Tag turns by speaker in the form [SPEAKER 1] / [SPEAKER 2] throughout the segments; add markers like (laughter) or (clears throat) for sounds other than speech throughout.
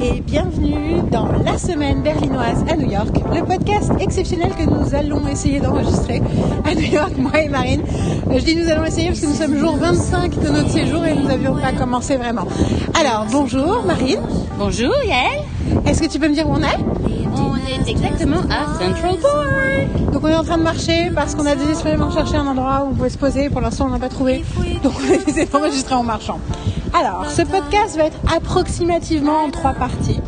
[SPEAKER 1] et bienvenue dans la semaine berlinoise à New York, le podcast exceptionnel que nous allons essayer d'enregistrer à New York, moi et Marine. Euh, Je dis nous allons essayer parce que nous sommes jour 25 de notre séjour et nous n'avions pas commencé vraiment. Alors bonjour Marine,
[SPEAKER 2] Bonjour Yael,
[SPEAKER 1] est-ce que tu peux me dire où on est?
[SPEAKER 2] On est exactement à Central Park.
[SPEAKER 1] Donc on est en train de marcher parce qu'on a désespérément cherché un endroit où on pouvait se poser. Pour l'instant on n'a pas trouvé. Donc on a essayé d'enregistrer en marchant. Alors ce podcast va être approximativement en trois parties.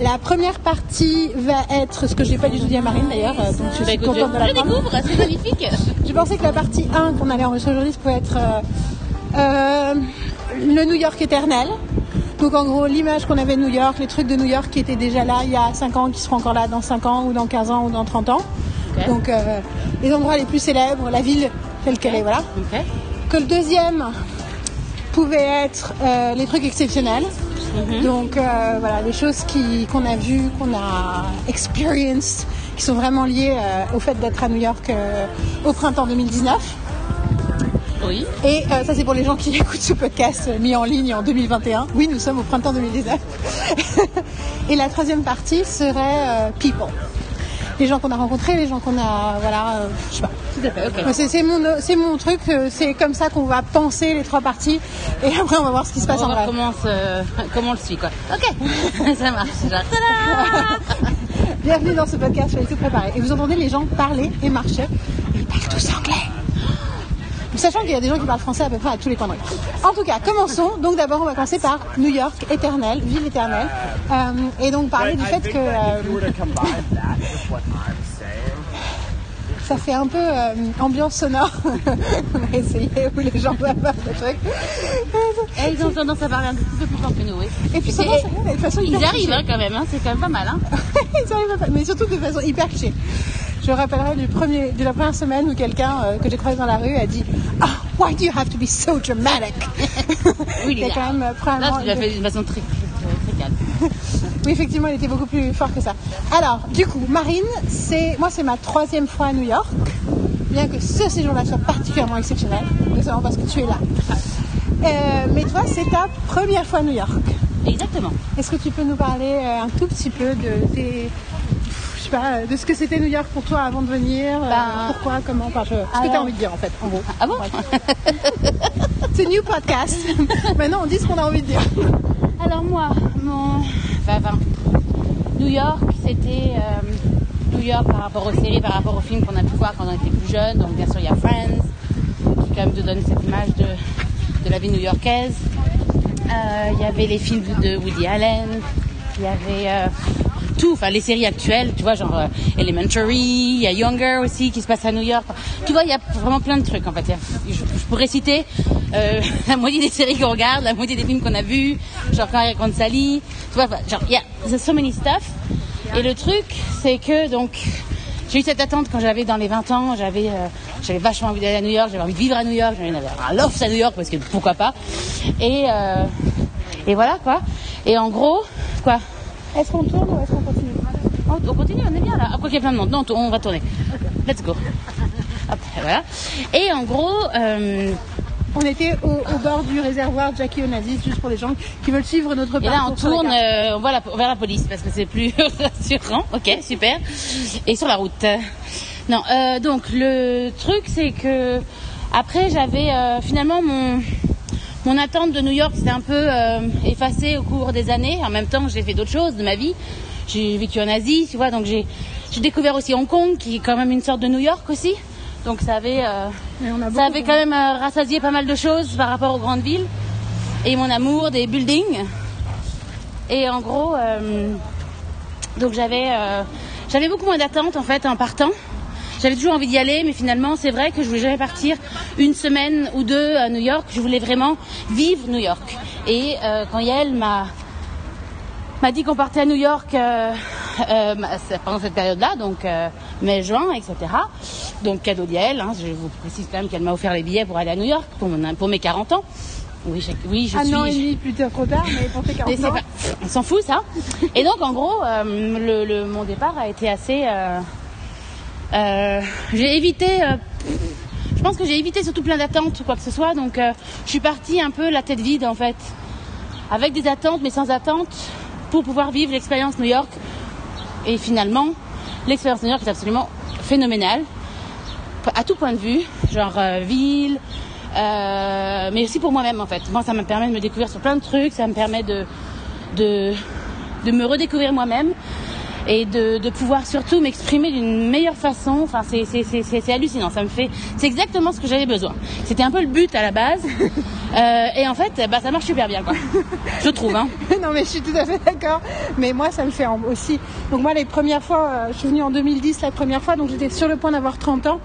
[SPEAKER 1] La première partie va être ce que je n'ai pas du tout dit à Marine d'ailleurs, euh, donc je
[SPEAKER 2] Bah,
[SPEAKER 1] suis
[SPEAKER 2] écoute,
[SPEAKER 1] contente de
[SPEAKER 2] je
[SPEAKER 1] l'apprendre.
[SPEAKER 2] découvre, c'est magnifique. (laughs)
[SPEAKER 1] Je pensais que la partie 1 qu'on allait enregistrer aujourd'hui, ça pouvait être euh, euh, le New York éternel. Donc en gros, l'image qu'on avait de New York, les trucs de New York qui étaient déjà là il y a 5 ans, qui seront encore là dans 5 ans, ou dans 15 ans, ou dans 30 ans. Donc euh, les endroits les plus célèbres, la ville telle qu'elle est, voilà. Que le deuxième pouvait être euh, les trucs exceptionnels. Donc euh, voilà, les choses qui- qu'on a vues, qu'on a experienced, qui sont vraiment liées euh, au fait d'être à New York au printemps 2019.
[SPEAKER 2] Oui.
[SPEAKER 1] Et ça c'est pour les gens qui (laughs) écoutent ce podcast mis en ligne en 2021. Oui, nous sommes au printemps 2019. (laughs) Et la troisième partie serait people. Les gens qu'on a rencontrés, les gens qu'on a, voilà, je sais pas.
[SPEAKER 2] Tout à fait, ok.
[SPEAKER 1] Ouais, C'est c'est mon, c'est mon truc, euh, c'est comme ça qu'on va penser les trois parties et après on va voir ce qui se passe
[SPEAKER 2] on
[SPEAKER 1] en vrai.
[SPEAKER 2] comment, se- (laughs) comment on le suit quoi. Ok, (laughs) ça marche.
[SPEAKER 1] Bienvenue dans ce podcast, je vais tout préparer. Et vous entendez les gens parler et marcher, ils parlent tous anglais. Sachant qu'il y a des gens qui parlent français à peu près à tous les coins de rue. En tout cas, commençons. Donc d'abord, on va commencer par New York éternelle, ville éternelle. Euh, et donc parler du fait que euh, ça fait un peu euh, ambiance sonore. (laughs) on a essayé où les gens doivent faire des trucs.
[SPEAKER 2] Eh, ils ont tendance à parler un petit peu plus fort que nous, oui.
[SPEAKER 1] Et puis va, de façon
[SPEAKER 2] Ils arrivent hein, quand même, hein, c'est quand même pas mal. Hein. (laughs)
[SPEAKER 1] Ils arrivent à faire- mais surtout de façon hyper cliché. Je me rappellerai du premier, de la première semaine où quelqu'un euh, que j'ai croisé dans la rue a dit Ah, why do you have to be so dramatic
[SPEAKER 2] Oui,
[SPEAKER 1] Il quand même euh,
[SPEAKER 2] Là, tu l'as fait d'une façon très, très, très calme. (laughs)
[SPEAKER 1] Oui, effectivement, il était beaucoup plus fort que ça. Alors, du coup, Marine, c'est moi, c'est ma troisième fois à New York. Bien que ce séjour-là soit particulièrement exceptionnel, notamment parce que tu es là. Euh, mais toi, c'est ta première fois à New York.
[SPEAKER 2] Exactement.
[SPEAKER 1] Est-ce que tu peux nous parler euh, un tout petit peu de tes, je sais pas, de ce que c'était New York pour toi avant de venir, euh,
[SPEAKER 2] Ben,
[SPEAKER 1] pourquoi, comment, enfin, je- ce que tu as envie de dire en fait, en gros.
[SPEAKER 2] Ah bon
[SPEAKER 1] C'est (laughs) New Podcast. (laughs) Maintenant, on dit ce qu'on a envie de dire.
[SPEAKER 2] Alors moi, mon... New York, c'était euh, New York par rapport aux séries, par rapport aux films qu'on a pu voir quand on était plus jeune. Donc bien sûr, il y a Friends, qui quand même te donne cette image de, de la vie new-yorkaise. Euh, Il y avait les films de Woody Allen, il y avait euh, tout, enfin les séries actuelles, tu vois, genre euh, Elementary, il y a Younger aussi qui se passe à New York. Tu vois, il y a vraiment plein de trucs en fait. Je, pourrais citer euh, (laughs) la moitié des séries qu'on regarde, la moitié des films qu'on a vus, genre quand il raconte Sally, tu vois, genre il y a so many stuff. Et le truc, c'est que donc j'ai eu cette attente quand j'avais dans les 20 ans, j'avais euh, j'avais vachement envie d'aller à New York, j'avais envie de vivre à New York, j'avais un loft à New York parce que pourquoi pas. Et euh, et voilà quoi. Et en gros, quoi
[SPEAKER 1] Est-ce qu'on tourne ou est-ce qu'on continue
[SPEAKER 2] on, on continue, on est bien là. Après qu'il y a plein de monde. Non, on va tourner. Let's go. Hop, voilà. Et en gros, euh,
[SPEAKER 1] On était au, au bord du réservoir Jackie Onassis, juste pour les gens qui veulent suivre notre
[SPEAKER 2] et là on
[SPEAKER 1] parcours
[SPEAKER 2] tourne, euh, on voit la, vers la police parce que c'est plus (laughs) rassurant. Ok, super. Et sur la route. Non, euh, donc le truc c'est que après j'avais euh, finalement mon mon attente de New York s'est un peu euh, effacée au cours des années. En même temps, j'ai fait d'autres choses de ma vie. J'ai vécu en Asie, tu vois, donc j'ai découvert aussi Hong Kong, qui est quand même une sorte de New York aussi. Donc ça avait, euh, ça avait quand même euh, rassasié pas mal de choses par rapport aux grandes villes et mon amour des buildings. Et en gros, donc j'avais j'avais beaucoup moins d'attentes en fait en partant. J'avais toujours envie d'y aller, mais finalement c'est vrai que je voulais jamais partir une semaine ou deux à New York. Je voulais vraiment vivre New York. Et euh, quand Yael m'a m'a dit qu'on partait à New York euh, euh, c'est pendant cette période-là, donc euh, mai-juin, etc. Donc cadeau d'Yael, hein, je vous précise quand même qu'elle m'a offert les billets pour aller à New York pour, mon- pour mes 40 ans. Oui, je, oui, je
[SPEAKER 1] Un
[SPEAKER 2] suis.
[SPEAKER 1] an et demi plus tard, trop tard, mais pour (laughs) tes 40
[SPEAKER 2] Mais c'est
[SPEAKER 1] ans.
[SPEAKER 2] pas- on s'en fout ça. Et donc en gros, euh, le, le- mon départ a été assez. euh, j'ai évité. euh, je pense que j'ai évité surtout plein d'attentes ou quoi que ce soit. Donc euh, je suis partie un peu la tête vide en fait, avec des attentes mais sans attente. pour pouvoir vivre l'expérience New York. Et finalement, l'expérience New York est absolument phénoménale à tout point de vue, genre euh, ville, euh, mais aussi pour moi-même en fait. Moi, ça me permet de me découvrir sur plein de trucs, ça me permet de, de me redécouvrir moi-même et de, de pouvoir surtout m'exprimer d'une meilleure façon. Enfin, c'est, c'est, c'est, c'est hallucinant. Ça me fait, c'est exactement ce que j'avais besoin. C'était un peu le but à la base, (laughs) euh, et en fait, bah, ça marche super bien, quoi. Je trouve. Hein. (laughs)
[SPEAKER 1] non, mais je suis tout à fait d'accord. Mais moi, ça me fait aussi. Donc moi, les premières fois, euh, je suis venue en 2010 la première fois, donc j'étais sur le point d'avoir 30 ans.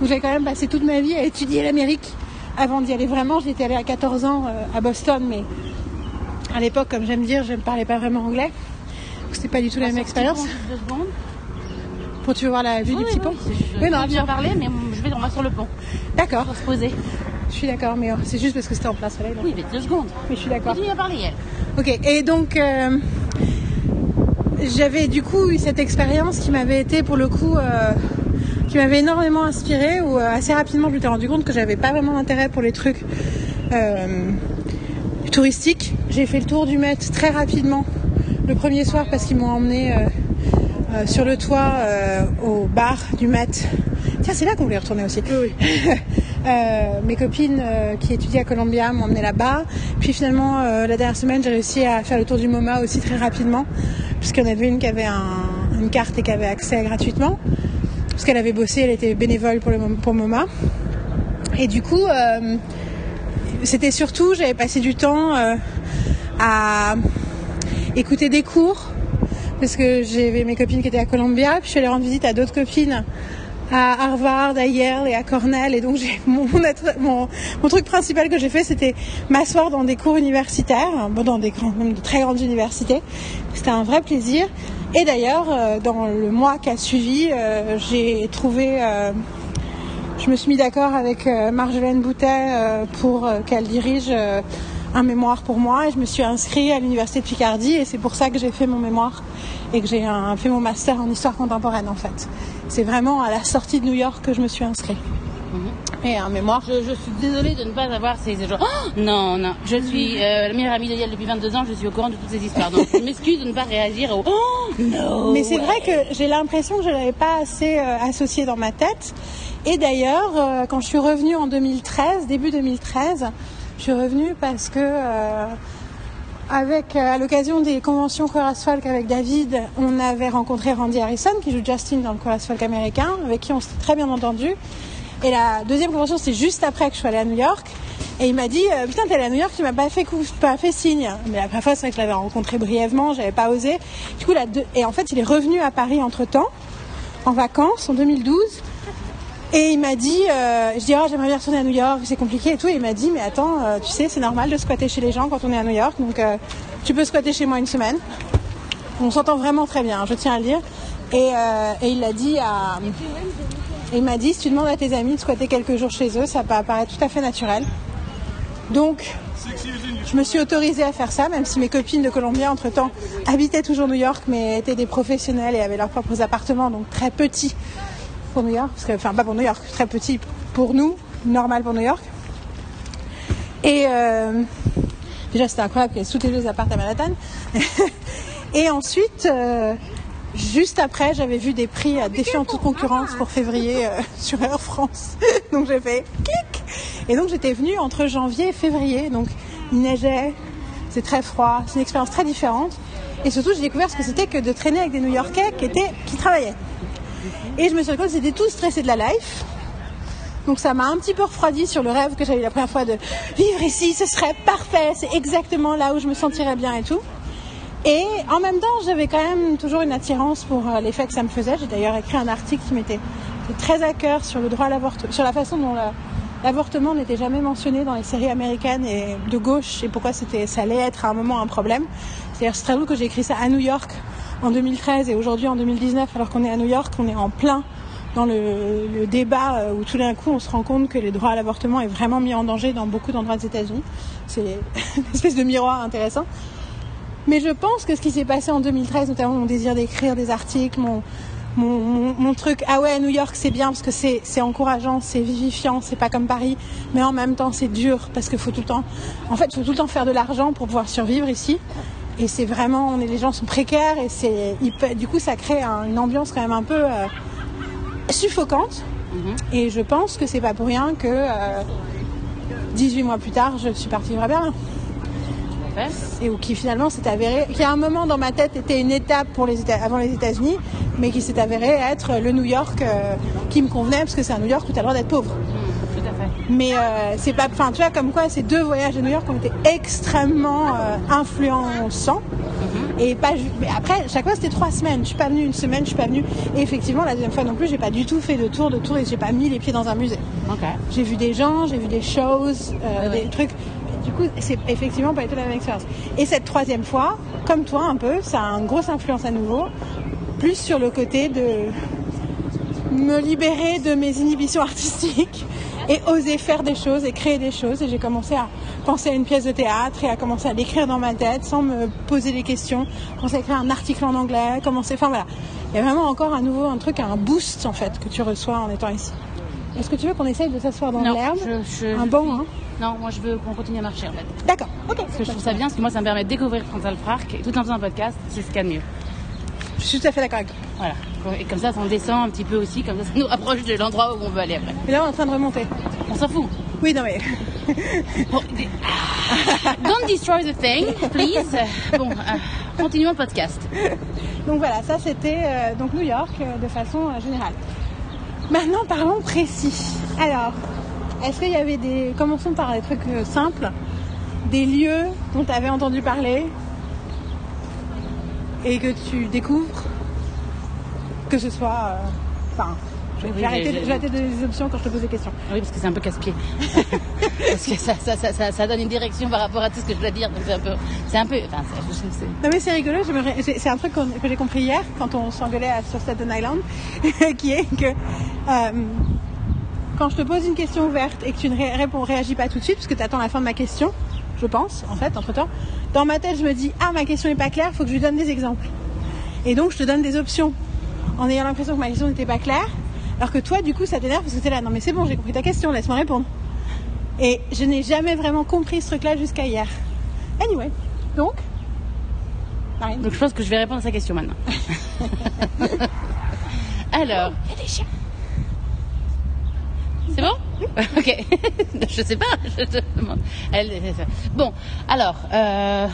[SPEAKER 1] Donc j'ai quand même passé toute ma vie à étudier l'Amérique avant d'y aller vraiment. J'étais allée à 14 ans euh, à Boston, mais à l'époque, comme j'aime dire, je ne parlais pas vraiment anglais. C'était pas du tout la même expérience. Pour tu veux voir la vue du petit pont
[SPEAKER 2] Oui, non, bien parler, mais je vais on sur le pont.
[SPEAKER 1] D'accord.
[SPEAKER 2] Pour se poser.
[SPEAKER 1] Je suis d'accord, mais euh, c'est juste parce que c'était en place soleil.
[SPEAKER 2] Oui, mais deux secondes.
[SPEAKER 1] Mais je suis d'accord.
[SPEAKER 2] Continue à parler, elle.
[SPEAKER 1] Ok, et donc euh, j'avais du coup eu cette expérience qui m'avait été pour le coup euh, qui m'avait énormément inspiré où assez rapidement je m'étais rendu compte que j'avais pas vraiment d'intérêt pour les trucs touristiques. J'ai fait le tour du Met très rapidement le premier soir parce qu'ils m'ont emmené euh, euh, sur le toit euh, au bar du Met. Tiens, c'est là qu'on voulait retourner aussi.
[SPEAKER 2] Oui. (laughs)
[SPEAKER 1] mes copines qui étudient à Columbia m'ont emmené là-bas. Puis finalement, la dernière semaine, j'ai réussi à faire le tour du MoMA aussi très rapidement, puisqu'il y en avait une qui avait une carte et qui avait accès gratuitement, parce qu'elle avait bossé, elle était bénévole pour, le, pour MoMA. Et du coup, c'était surtout, j'avais passé du temps à écouter des cours parce que j'avais mes copines qui étaient à Columbia, puis je suis allée rendre visite à d'autres copines à Harvard, à Yale et à Cornell. Et donc (laughs) mon, truc principal que j'ai fait, c'était m'asseoir dans des cours universitaires, dans des même de très grandes universités. C'était un vrai plaisir. Et d'ailleurs, euh, dans le mois qui a suivi, euh, j'ai trouvé, euh, je me suis mis d'accord avec Marjolaine Boutet pour qu'elle dirige un mémoire pour moi et je me suis inscrite à l'université de Picardie et c'est pour ça que j'ai fait mon mémoire et que j'ai fait mon master en histoire contemporaine en fait. C'est vraiment à la sortie de New York que je me suis inscrite. Mhm. Et un mémoire.
[SPEAKER 2] Je, suis désolée de ne pas avoir ces. Oh non, non. Je suis euh, la meilleure amie de Yael depuis 22 ans. Je suis au courant de toutes ces histoires. Donc je m'excuse de ne pas réagir au. Oh non.
[SPEAKER 1] Mais c'est vrai que j'ai l'impression que je l'avais pas assez euh, associé dans ma tête. Et d'ailleurs, euh, quand je suis revenue en 2013, début 2013, je suis revenue parce que, euh, avec, euh, à l'occasion des conventions Chorus Folk avec David, on avait rencontré Randy Harrison, qui joue Justin dans le Chorus Folk américain, avec qui on s'était très bien entendu. Et la deuxième convention, c'est juste après que je suis allée à New York. Et il m'a dit, euh, putain, t'es allée à New York, tu m'as pas fait signe. Mais la première fois, c'est vrai que je l'avais rencontré brièvement, j'avais pas osé. Du coup, et en fait, il est revenu à Paris entre temps, en vacances, en 2012. Et il m'a dit, euh, je dis, oh, j'aimerais bien retourner à New York, c'est compliqué et tout. Et il m'a dit, mais attends, euh, tu sais, c'est normal de squatter chez les gens quand on est à New York, donc euh, tu peux squatter chez moi une semaine. On s'entend vraiment très bien, je tiens à le dire. Et, et il l'a dit à. il m'a dit, si tu demandes à tes amis de squatter quelques jours chez eux, ça peut apparaître tout à fait naturel. Donc, je me suis autorisée à faire ça, même si mes copines de Colombie, entre-temps, habitaient toujours New York, mais étaient des professionnels et avaient leurs propres appartements, donc très petits pour New York, parce que, enfin pas pour New York, très petit pour nous, normal pour New York. Et euh, déjà c'était incroyable qu'il y ait tous les appartements à Manhattan. (laughs) et ensuite, euh, juste après, j'avais vu des prix à défiant toute concurrence pour février euh, (laughs) sur Air France. (laughs) donc j'ai fait clic. Et donc j'étais venue entre janvier et février. Donc il neigeait, c'est très froid, c'est une expérience très différente. Et surtout, j'ai découvert ce que c'était que de traîner avec des New-Yorkais qui étaient, qui travaillaient. Et je me suis rendu compte qu'ils étaient tous stressés de la life. Donc ça m'a un petit peu refroidi sur le rêve que j'avais la première fois de vivre ici, ce serait parfait, c'est exactement là où je me sentirais bien et tout. Et en même temps, j'avais quand même toujours une attirance pour euh, l'effet que ça me faisait. J'ai d'ailleurs écrit un article qui m'était très à cœur sur le droit à l'avortement, sur la façon dont l'avortement n'était jamais mentionné dans les séries américaines et de gauche et pourquoi ça allait être à un moment un problème. C'est-à-dire, c'est très drôle que j'ai écrit ça à New York en 2013 et aujourd'hui en 2019, alors qu'on est à New York, on est en plein dans le, débat euh, où tout d'un coup on se rend compte que les droits à l'avortement est vraiment mis en danger dans beaucoup d'endroits des États-Unis. C'est (laughs) une espèce de miroir intéressant. Mais je pense que ce qui s'est passé en 2013, notamment mon désir d'écrire des articles, mon, truc, ah ouais, New York c'est bien parce que c'est encourageant, c'est vivifiant, c'est pas comme Paris, mais en même temps c'est dur parce qu'il faut tout le temps, en fait, faut tout le temps faire de l'argent pour pouvoir survivre ici. Et c'est vraiment, on est, les gens sont précaires et c'est, du coup, ça crée un- une ambiance quand même un peu euh, suffocante.
[SPEAKER 2] Mhm.
[SPEAKER 1] Et je pense que c'est pas pour rien que euh, 18 mois plus tard, je suis partie vivre à Berlin. Et où qui finalement s'est avéré, qui à un moment dans ma tête était une étape pour les Éta- avant les États-Unis, mais qui s'est avéré être le New York euh, qui me convenait parce que c'est un New York où tu as le droit d'être pauvre.
[SPEAKER 2] Mm, fait.
[SPEAKER 1] Mais euh, c'est pas, enfin tu vois comme quoi ces deux voyages à New York ont été extrêmement euh, influençants. Et pas mais après chaque fois c'était trois semaines. Je suis pas venue une semaine, je suis pas venue. Et effectivement la deuxième fois non plus j'ai pas du tout fait de tour de tour et j'ai pas mis les pieds dans un musée.
[SPEAKER 2] Ok.
[SPEAKER 1] J'ai vu des gens, j'ai vu des choses, euh, des trucs. Du coup, c'est effectivement pas tout la même expérience. Et cette troisième fois, comme toi un peu, ça a une grosse influence à nouveau, plus sur le côté de me libérer de mes inhibitions (laughs) artistiques et oser faire des choses et créer des choses. Et j'ai commencé à penser à une pièce de théâtre et à commencer à l'écrire dans ma tête sans me poser des questions. Commencer à écrire un article en anglais, commencer, enfin voilà. Il y a vraiment encore à nouveau un truc, un boost en fait que tu reçois en étant ici. Est-ce que tu veux qu'on essaye de s'asseoir dans l'herbe Un banc, hein
[SPEAKER 2] Non, moi je veux qu'on continue à marcher en fait.
[SPEAKER 1] D'accord, ok.
[SPEAKER 2] Parce que je trouve ça bien, parce que moi ça me permet de découvrir Central Park et tout en faisant un podcast, c'est ce qu'il y a de mieux.
[SPEAKER 1] Je suis tout à fait d'accord avec toi.
[SPEAKER 2] Voilà. Et comme ça, on descend un petit peu aussi, comme ça, ça nous rapproche de l'endroit où on veut aller après.
[SPEAKER 1] Et là, on est en train de remonter.
[SPEAKER 2] On s'en fout.
[SPEAKER 1] Oui, non mais. (laughs)
[SPEAKER 2] Bon, des- Don't destroy the thing, please. Bon, euh, continuons le podcast.
[SPEAKER 1] Donc voilà, ça c'était euh, donc New York euh, de façon générale. Maintenant, parlons précis. Alors, est-ce qu'il y avait des. Commençons par des trucs simples. Des lieux dont tu avais entendu parler et que tu découvres. Que ce soit. euh, Enfin. je vais
[SPEAKER 2] Oui,
[SPEAKER 1] arrêter
[SPEAKER 2] j'ai-
[SPEAKER 1] de- donner des options quand je te pose des questions.
[SPEAKER 2] Oui, parce que c'est un peu casse-pied. (laughs) parce que ça, ça, ça, ça, donne une direction par rapport à tout ce que je dois dire. Donc c'est un peu. C'est un peu. Enfin, je-
[SPEAKER 1] Non mais c'est rigolo, c'est un truc que j'ai compris hier quand on s'engueulait sur Staten Island, (laughs) qui est que euh, quand je te pose une question ouverte et que tu ne ré- réponds, réagis pas tout de suite, parce que tu attends la fin de ma question, je pense, en fait, entre temps, dans ma tête je me dis ah ma question n'est pas claire, faut que je lui donne des exemples. Et donc je te donne des options en ayant l'impression que ma question n'était pas claire, alors que toi du coup ça t'énerve parce que t'es là non mais c'est bon j'ai compris ta question, laisse-moi répondre. Et je n'ai jamais vraiment compris ce truc-là jusqu'à hier. Anyway, donc. Marine.
[SPEAKER 2] Donc je pense que je vais répondre à sa question maintenant. (laughs) Alors.
[SPEAKER 1] Il y a des chiens.
[SPEAKER 2] C'est bon? (laughs) Ok. (laughs) je sais pas. Je te demande. Elle-. Bon, alors, euh,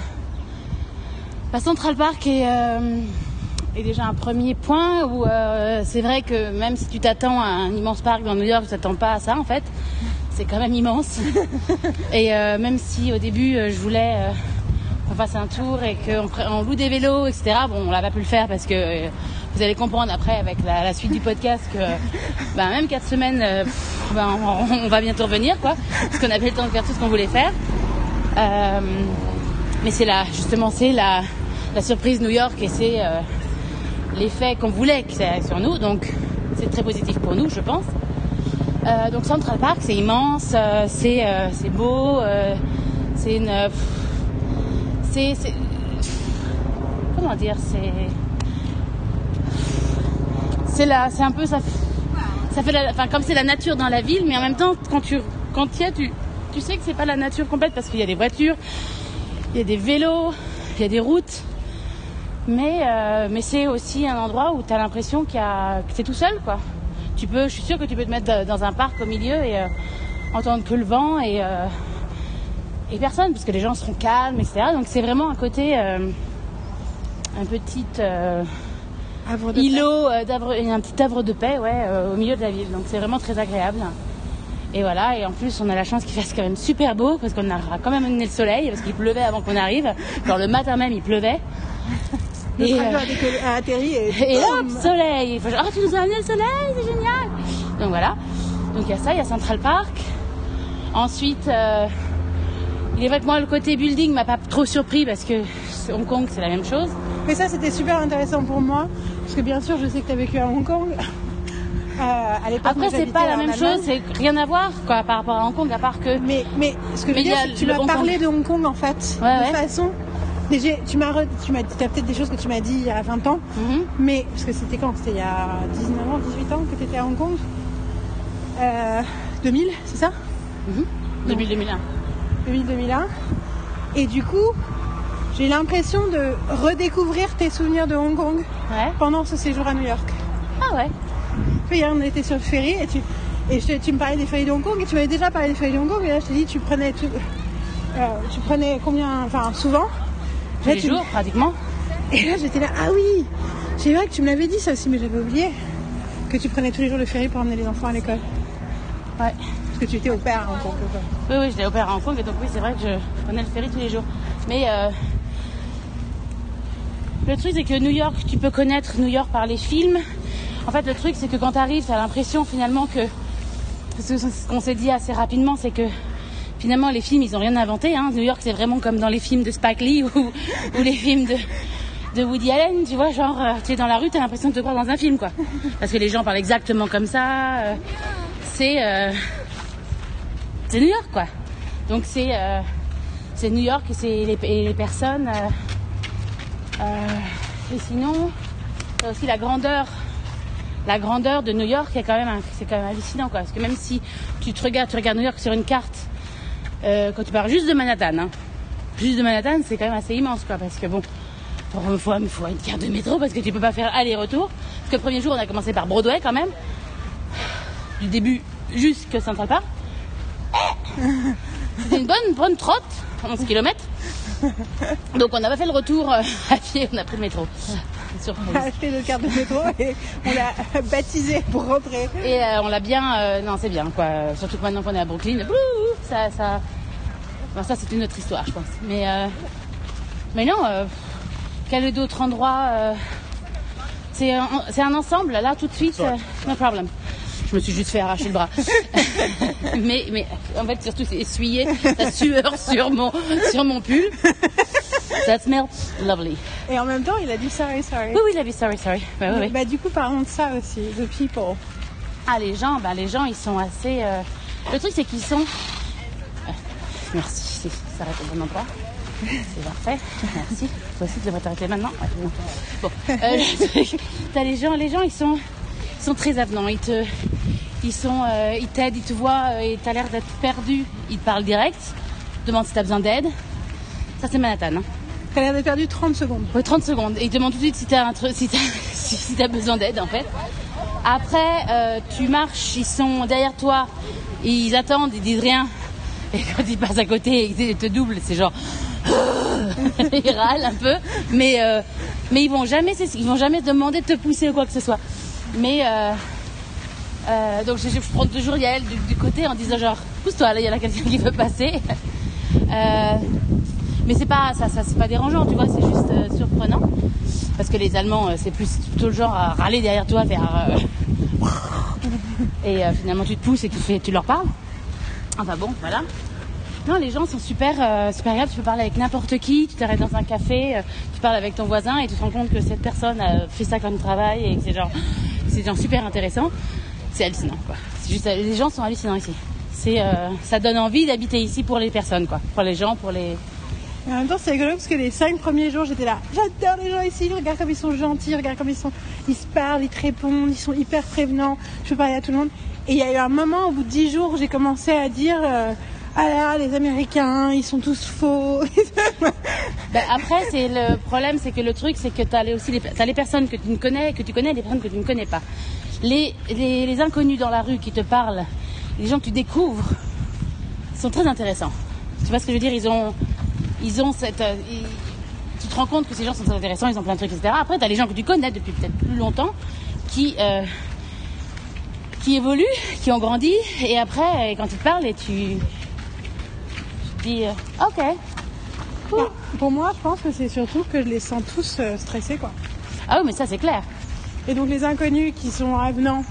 [SPEAKER 2] la Central Park est, euh, est déjà un premier point où euh, c'est vrai que même si tu t'attends à un immense parc dans New York, tu t'attends pas à ça en fait. C'est quand même immense. (laughs) et même si au début je voulais qu'on fasse un tour et qu'on on loue des vélos, etc. Bon, on l'a pas pu le faire parce que vous allez comprendre après avec la, la suite du podcast que (laughs) bah, même quatre semaines, euh, ben, on, on va bientôt revenir quoi, parce qu'on avait le temps de faire tout ce qu'on voulait faire. Euh, mais c'est là, justement, c'est la, la surprise New York et c'est euh, l'effet qu'on voulait que ça ait sur nous. Donc, c'est très positif pour nous, je pense. Donc Central Park, c'est immense, c'est beau, c'est une, c'est- comment dire, c'est c'est là, c'est un peu ça, ça fait, la- enfin comme c'est la nature dans la ville, mais en même temps quand tu quand y es, tu tu sais que c'est pas la nature complète parce qu'il y a des voitures, il y a des vélos, il y a des routes. Mais, euh, mais c'est aussi un endroit où tu as l'impression qu'il a, que tu es tout seul. Quoi. Tu peux, je suis sûre que tu peux te mettre dans un parc au milieu et euh, entendre que le vent et, euh, et personne, parce que les gens seront calmes, etc. Donc c'est vraiment un côté, un petit
[SPEAKER 1] Havre de
[SPEAKER 2] îlot, euh, d'havre- un petit havre de paix ouais, euh, au milieu de la ville. Donc c'est vraiment très agréable. Et voilà, et en plus on a la chance qu'il fasse quand même super beau parce qu'on a quand même amené le soleil parce qu'il pleuvait avant qu'on arrive. Genre le matin même il pleuvait. (laughs)
[SPEAKER 1] Le
[SPEAKER 2] Et,
[SPEAKER 1] train
[SPEAKER 2] euh,
[SPEAKER 1] a, a atterri et, (laughs)
[SPEAKER 2] et hop, soleil Il faut oh, tu nous as amené le soleil, c'est génial Donc voilà. Donc il y a ça, il y a Central Park. Ensuite, euh, il est vrai que moi, le côté building m'a pas trop surpris parce que Hong Kong, c'est la même chose.
[SPEAKER 1] Mais ça, c'était super intéressant pour moi. Parce que bien sûr, je sais que tu as vécu à Hong Kong. (laughs) Euh, à l'époque,
[SPEAKER 2] Après, c'est pas la même
[SPEAKER 1] Allemagne.
[SPEAKER 2] chose, c'est rien à voir quoi, par rapport à Hong Kong, à part que.
[SPEAKER 1] Mais, mais ce que je veux dire, c'est que tu m'as parlé de Hong Kong en fait.
[SPEAKER 2] Ouais,
[SPEAKER 1] de
[SPEAKER 2] ouais.
[SPEAKER 1] façon. Déjà, tu m'as re- tu m'as dit, t'as peut-être des choses que tu m'as dit il y a 20 ans.
[SPEAKER 2] Mhm.
[SPEAKER 1] Mais, parce que c'était quand? C'était il y a 19 ans, 18 ans que tu étais à Hong Kong? Euh, 2000, c'est ça?
[SPEAKER 2] Mhm. Depuis 2001.
[SPEAKER 1] 2000-2001. Et du coup, J'ai eu l'impression de redécouvrir tes souvenirs de Hong Kong
[SPEAKER 2] Ouais.
[SPEAKER 1] pendant ce séjour à New York.
[SPEAKER 2] Ah ouais.
[SPEAKER 1] Puis hier, on était sur le ferry et tu, et je te- tu me parlais des ferries de Hong Kong et tu m'avais déjà parlé des ferries de Hong Kong et là je t'ai dit tu prenais tout, euh, tu prenais combien, enfin souvent?
[SPEAKER 2] Tous les
[SPEAKER 1] tu-
[SPEAKER 2] jours, pratiquement.
[SPEAKER 1] Et là j'étais là, ah oui, c'est vrai que tu me l'avais dit ça aussi mais j'avais oublié que tu prenais tous les jours le ferry pour emmener les enfants à l'école.
[SPEAKER 2] Ouais.
[SPEAKER 1] Parce que tu étais au père en tant que quoi.
[SPEAKER 2] Oui, oui, j'étais au Père à Hong Kong, et donc oui, c'est vrai que je prenais le ferry tous les jours. Mais euh, le truc, c'est que New York, tu peux connaître New York par les films. En fait, le truc, c'est que quand tu arrives, tu as l'impression finalement que. Ce qu'on s'est dit assez rapidement, c'est que finalement, les films, ils ont rien inventé. Hein. New York, c'est vraiment comme dans les films de Spike Lee ou, les films de, Woody Allen, tu vois, genre, euh, tu es dans la rue, tu as l'impression de te croire dans un film, quoi. Parce que les gens parlent exactement comme ça. euh, c'est. euh, c'est New York quoi. Donc c'est c'est New York et c'est les, et les personnes. Euh, et sinon, t'as aussi la grandeur, la grandeur de New York est quand même c'est quand même hallucinant quoi. Parce que même si tu te regardes, tu regardes New York sur une carte, euh, quand tu pars juste de Manhattan, hein, juste de Manhattan, c'est quand même assez immense quoi. Parce que bon, pour une fois, il faut une carte de métro parce que tu peux pas faire aller-retour. Parce que le premier jour, on a commencé par Broadway quand même, du début jusqu'à Central Park. C'était une bonne, bonne trotte, 11 km. Donc on n'a pas fait le retour euh, (laughs) à pied, on a pris le métro. Surprise.
[SPEAKER 1] On a acheté notre carte de métro et on l'a baptisé pour rentrer.
[SPEAKER 2] Et euh, on l'a bien, euh, non c'est bien quoi. Surtout que maintenant qu'on est à Brooklyn, ça, ça, bon, ça c'est une autre histoire je pense. Mais, euh, mais non, euh, quel est d'autre endroit euh, C'est un, c'est un ensemble là tout de suite. euh, no problem. Je me suis juste fait arracher le bras. (laughs) mais, mais en fait surtout c'est essuyer la sueur sur mon, sur mon pull. That smells lovely.
[SPEAKER 1] Et en même temps, il a dit sorry, sorry.
[SPEAKER 2] Oui oui la vie, sorry sorry. Ouais, ouais, ouais.
[SPEAKER 1] Bah du coup, parlons de ça aussi, the people.
[SPEAKER 2] Ah les gens, bah les gens ils sont assez. euh, Le truc c'est qu'ils sont. Euh, Merci, ça reste au bon endroit. C'est parfait. Merci. Toi aussi tu devrais t'arrêter maintenant. Ouais. Bon, euh, (laughs) t'as les gens, les gens ils sont, ils sont très avenants. Ils te, ils sont, euh, ils t'aident, ils te voient euh, et t'as l'air d'être perdu. Ils te parlent direct. Demandent si t'as besoin d'aide. Ça c'est Manhattan. Hein.
[SPEAKER 1] T'as l'air d'être perdu 30 secondes.
[SPEAKER 2] Ouais, 30 secondes. Et ils te demandent tout de suite si t'as un truc, si t'as, (laughs) si, si t'as besoin d'aide, en fait. Après, euh, tu marches, ils sont derrière toi, ils attendent, ils disent rien. Et quand ils passent à côté, ils te doublent, c'est genre, (laughs) ils râlent un peu, mais euh, mais ils vont jamais, ils vont jamais te demander de te pousser ou quoi que ce soit. Mais euh, euh, donc je, je prends toujours Yael du, du côté en disant genre, pousse-toi, là il y en a quelqu'un qui veut passer. (laughs) Euh, mais c'est pas ça, ça c'est pas dérangeant, tu vois, c'est juste euh, surprenant. Parce que les Allemands, euh, c'est plus plutôt le genre à râler derrière toi, faire. (laughs) et finalement, tu te pousses et tu, tu leur parles. Enfin bon, voilà. Non, les gens sont super, super agréables. Tu peux parler avec n'importe qui. Tu t'arrêtes dans un café, tu parles avec ton voisin et tu te rends compte que cette personne fait ça comme travail et que c'est genre, c'est genre super intéressant. C'est hallucinant, quoi. Juste, les gens sont hallucinants ici. C'est, euh, ça donne envie d'habiter ici pour les personnes, quoi. Pour les gens, pour les.
[SPEAKER 1] Et en même temps, c'est rigolo parce que les 5 premiers jours, j'étais là. J'adore les gens ici. Regarde comme ils sont gentils. Regarde comme ils sont. Ils se parlent, ils te répondent. Ils sont hyper prévenants. Je peux parler à tout le monde. Et il y a eu un moment, au bout de 10 jours, j'ai commencé à dire euh, Ah là, les Américains, ils sont tous faux. (laughs)
[SPEAKER 2] Ben, après, c'est le problème, c'est que le truc, c'est que tu as aussi les, les personnes que tu ne connais, que tu connais, et les personnes que tu ne connais pas. Les, les, les inconnus dans la rue qui te parlent, les gens que tu découvres, sont très intéressants. Tu vois ce que je veux dire? Ils ont, ils ont cette, euh, tu te rends compte que ces gens sont très intéressants, ils ont plein de trucs, etc. Après, tu as les gens que tu connais depuis peut-être plus longtemps, qui, euh, qui évoluent, qui ont grandi, et après, quand ils te parlent, et tu, euh, ok,
[SPEAKER 1] Pour moi, je pense que c'est surtout que je les sens tous euh, stressés, quoi.
[SPEAKER 2] ah oui, mais ça c'est clair.
[SPEAKER 1] Et donc, les inconnus qui sont avenants,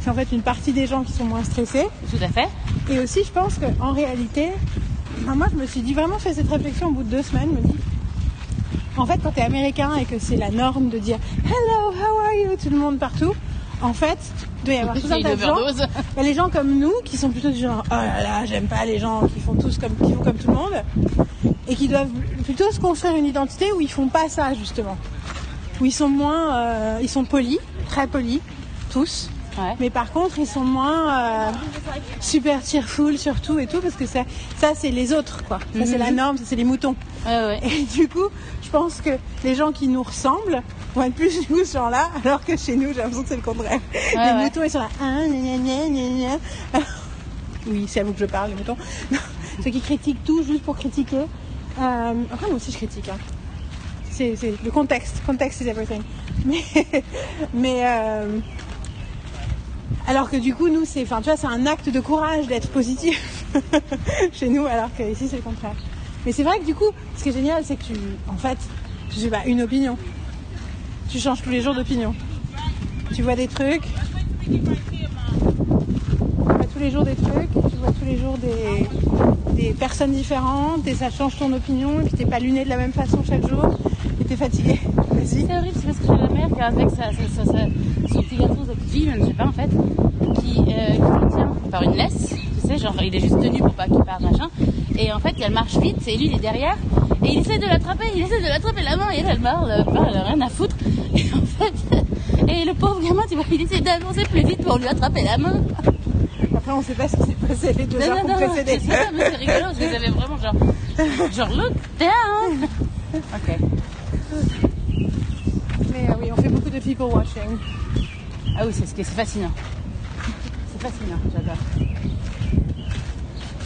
[SPEAKER 1] c'est en fait une partie des gens qui sont moins stressés.
[SPEAKER 2] Tout à fait.
[SPEAKER 1] Et aussi, je pense qu'en réalité, enfin, moi, je me suis dit vraiment fait cette réflexion au bout de deux semaines. Je me dis, en fait, quand tu es américain et que c'est la norme de dire Hello, how are you? Tout le monde partout, en fait, il doit y avoir (laughs) tout un tas de gens.
[SPEAKER 2] overdose.
[SPEAKER 1] Il y a les gens comme nous qui sont plutôt du genre Oh là là, j'aime pas les gens qui font tous comme, qui font comme tout le monde. Et qui doivent plutôt se construire une identité où ils font pas ça, justement. Où ils sont moins. euh, ils sont polis, très polis, tous.
[SPEAKER 2] Ouais.
[SPEAKER 1] Mais par contre, ils sont moins euh, super cheerful sur tout et tout, parce que ça, ça c'est les autres, quoi. Ça, c'est la norme, ça, c'est les moutons.
[SPEAKER 2] Ouais, ouais. (laughs)
[SPEAKER 1] Et du coup, je pense que les gens qui nous ressemblent vont être plus coup ce genre-là, alors que chez nous, j'ai l'impression que c'est le contraire. les moutons, ils sont là. Gna. (laughs) Oui, c'est à vous que je parle, les moutons. (laughs) Ceux qui critiquent tout juste pour critiquer. Euh, enfin, moi aussi, je critique. Hein. C'est, c'est le contexte. Context is everything. Mais, mais euh, alors que du coup, nous, c'est, enfin, tu vois, un acte de courage d'être positif (laughs) chez nous, alors que ici, c'est le contraire. Mais c'est vrai que du coup, ce qui est génial, c'est que tu, en fait, tu sais pas, une opinion. Tu changes tous les jours d'opinion. Tu vois des trucs. Tu vois tous les jours des trucs. Tu vois tous les jours des, des personnes différentes et ça change ton opinion. Et puis t'es pas luné de la même façon chaque jour. Et t'es fatigué.
[SPEAKER 2] C'est horrible, c'est parce que j'ai la mère qui avec sa, sa, sa, sa- son petit sa petite fille, je ne sais pas en fait, qui, euh, qui le tient par une laisse, tu sais, genre il est juste tenu pour pas qu'il parte, machin. Et en fait, elle marche vite, et lui il est derrière, et il essaie de l'attraper, il essaie de l'attraper la main, et elle, elle marche, elle, elle a rien à foutre. Et en fait, (laughs) et le pauvre gamin, tu vois, il essaie d'avancer plus vite pour lui attraper la main.
[SPEAKER 1] Après, on sait pas ce qui s'est passé les deux
[SPEAKER 2] Non,
[SPEAKER 1] heures
[SPEAKER 2] non, non, c'est ça, mais c'est rigolo, parce que j'avais vraiment genre, genre look down. (laughs) Ok.
[SPEAKER 1] Mais euh, oui, on fait beaucoup de people watching.
[SPEAKER 2] Ah oui, c'est ce qui est c'est fascinant. C'est fascinant, j'adore.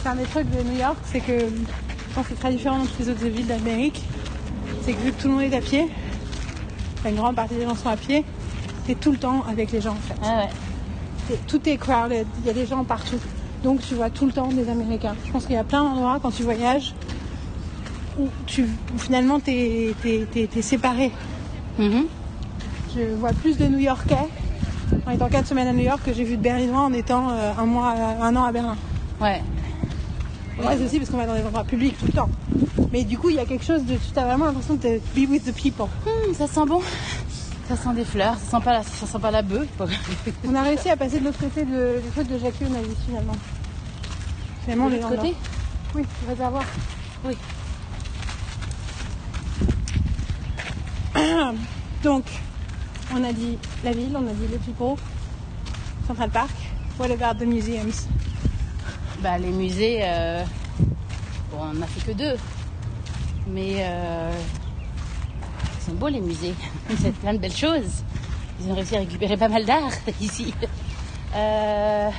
[SPEAKER 1] C'est un des trucs de New York, c'est que je pense que c'est très différent de toutes les autres villes d'Amérique. C'est que vu que tout le monde est à pied, une grande partie des gens sont à pied, t'es tout le temps avec les gens en fait.
[SPEAKER 2] Ah ouais.
[SPEAKER 1] Tout est crowded, il y a des gens partout. Donc tu vois tout le temps des Américains. Je pense qu'il y a plein d'endroits quand tu voyages où, tu, où finalement t'es es, séparé.
[SPEAKER 2] Mhm.
[SPEAKER 1] Je vois plus de New Yorkais en étant quatre semaines à New York que j'ai vu de Berlinois en étant euh, un mois, un an à Berlin.
[SPEAKER 2] Ouais.
[SPEAKER 1] Ouais, c'est aussi parce qu'on va dans des endroits publics tout le temps. Mais du coup, il y a quelque chose de. Tu as vraiment l'impression de be with the people.
[SPEAKER 2] Hum, ça sent bon. Ça sent des fleurs, ça sent pas la, ça sent pas la bœuf. (laughs)
[SPEAKER 1] On a réussi à passer de l'autre côté de, du truc de Jacques Nazi finalement. Finalement,
[SPEAKER 2] De l'autre côté
[SPEAKER 1] Oui, le réservoir.
[SPEAKER 2] Oui. (coughs)
[SPEAKER 1] Donc, on a dit la ville, on a dit les people, Central Park. What about the museums?
[SPEAKER 2] Bah les musées, euh, on en a fait que deux. Mais euh, ils sont beaux les musées. (laughs) C'est plein de belles choses. Ils ont réussi à récupérer pas mal d'art (laughs) ici. Euh,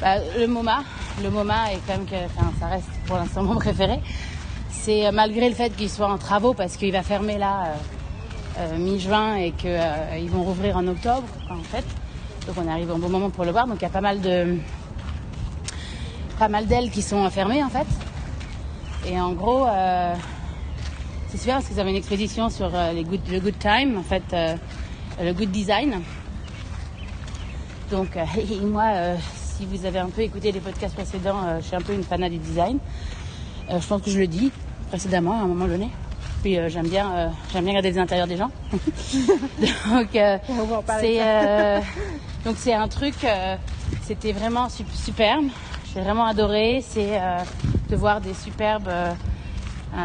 [SPEAKER 2] bah, le MoMA, le MoMA est quand même que, ça reste pour l'instant mon préféré. C'est malgré le fait qu'il soit en travaux parce qu'il va fermer là mi-juin et qu'ils vont rouvrir en octobre en fait. Donc on arrive au bon moment pour le voir. Donc il y a pas mal de pas mal d'ailes qui sont fermées en fait. Et en gros, euh, c'est super parce qu'ils avaient une exposition sur euh, le good time, en fait, euh, le good design. Donc, euh, (laughs) moi, euh, si vous avez un peu écouté les podcasts précédents, euh, je suis un peu une fanat du design. Euh, je pense que je le dis précédemment à un moment donné. Puis euh, j'aime bien, euh, j'aime bien regarder les intérieurs des gens. (laughs) donc euh, c'est donc c'est un truc, c'était vraiment su- superbe. J'ai vraiment adoré. C'est de voir des superbes,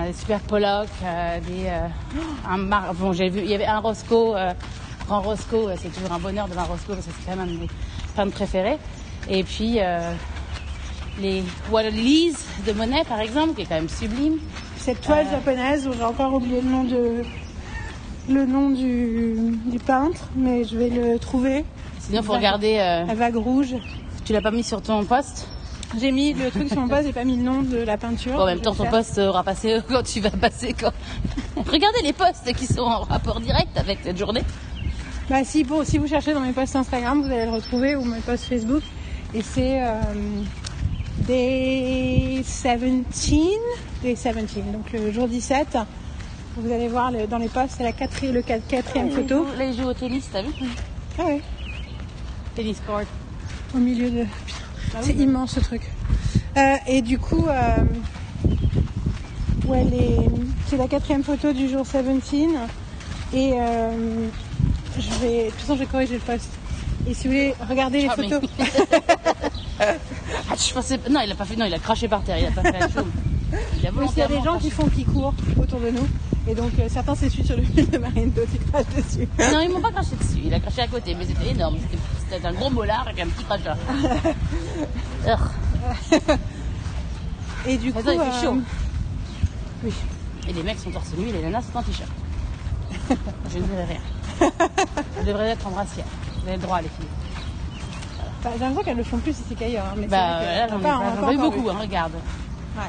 [SPEAKER 2] des Pollock, des un mar- bon j'ai vu, il y avait un Roscoe, grand Roscoe. C'est toujours un bonheur de voir un Roscoe parce que c'est quand même un de mes peintres préférés. Et puis les Water Lilies de Monet par exemple, qui est quand même sublime.
[SPEAKER 1] Cette toile japonaise, dont j'ai encore oublié le nom de le nom du, du peintre, mais je vais le trouver.
[SPEAKER 2] Sinon, faut regarder. euh,
[SPEAKER 1] La vague rouge.
[SPEAKER 2] tu l'as pas mis sur ton poste?
[SPEAKER 1] J'ai mis le truc sur mon poste, j'ai pas mis le nom de la peinture.
[SPEAKER 2] Bon, en même
[SPEAKER 1] Je
[SPEAKER 2] temps,
[SPEAKER 1] vais
[SPEAKER 2] ton
[SPEAKER 1] faire.
[SPEAKER 2] poste aura passé (laughs) quand tu vas passer. Quand... (laughs) Regardez les posts qui sont en rapport direct avec cette journée.
[SPEAKER 1] Bah si, bon, si vous cherchez dans mes posts Instagram, vous allez le retrouver, ou mes posts Facebook. Et c'est euh, Day 17, Day 17, donc le jour 17. Vous allez voir le- dans les posts, c'est la quatrième, le quat- quatrième photo.
[SPEAKER 2] Là, jouent au tennis, t'as vu
[SPEAKER 1] Ah ouais,
[SPEAKER 2] Tennis court.
[SPEAKER 1] au milieu de...
[SPEAKER 2] Ah
[SPEAKER 1] C'est immense ce truc. Euh, et du coup, euh, ouais, les- c'est la quatrième photo du jour 17. Et euh, je vais, de toute façon, je vais corriger le post. Et si vous voulez regarder les
[SPEAKER 2] Ah,
[SPEAKER 1] photos, (laughs) (laughs)
[SPEAKER 2] Ah, je pensais. Non, il a pas fait. Non, il a craché par terre. Il a pas fait la chose. Il a (laughs)
[SPEAKER 1] Parce qu'il y a des
[SPEAKER 2] volontairement
[SPEAKER 1] gens qui font qui courent autour de nous. Et donc euh, certains s'essuient sur le fil de Marindo qui crache dessus.
[SPEAKER 2] craché. (laughs) Non, ils m'ont pas craché dessus. Il a craché à côté, mais c'était énorme. C'était- un gros molar avec un petit crachat. (laughs)
[SPEAKER 1] Et du coup,
[SPEAKER 2] Attends, il fait
[SPEAKER 1] euh,
[SPEAKER 2] chaud.
[SPEAKER 1] oui.
[SPEAKER 2] Et les mecs sont torse nu les nanas sont en t-shirt. Je ne dirais rien. Vous devriez être en brassière. Vous avez le droit, les filles.
[SPEAKER 1] Bah, j'ai l'impression qu'elles le font plus ici qu'ailleurs. hein, mais c'est
[SPEAKER 2] Bah,
[SPEAKER 1] vrai que
[SPEAKER 2] là,
[SPEAKER 1] on
[SPEAKER 2] j'en ai,
[SPEAKER 1] pas- encore
[SPEAKER 2] beaucoup, hein, regarde.
[SPEAKER 1] Ouais.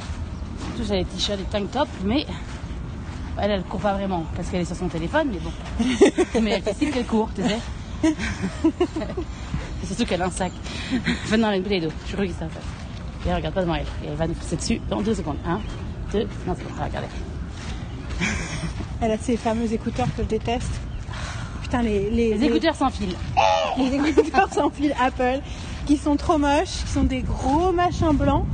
[SPEAKER 2] Tous j'ai des t-shirts, des tank tops, mais elle, elle court pas vraiment parce qu'elle est sur son téléphone, mais bon. (laughs) mais elle fait style qu'elle court, tu sais. (laughs) Et surtout qu'elle a un sac. (laughs) Enfin, non, elle a une bouteille d'eau. Je suis sûre que c'est ça. Et elle regarde pas devant elle. Et elle va nous pousser dessus dans deux secondes. Un, deux, non, c'est bon, ça va regarder.
[SPEAKER 1] Elle a ces fameux écouteurs que je déteste. Putain, les, les,
[SPEAKER 2] Les écouteurs sans fil. (laughs)
[SPEAKER 1] les écouteurs sans fil Apple qui sont trop moches, qui sont des gros machins blancs.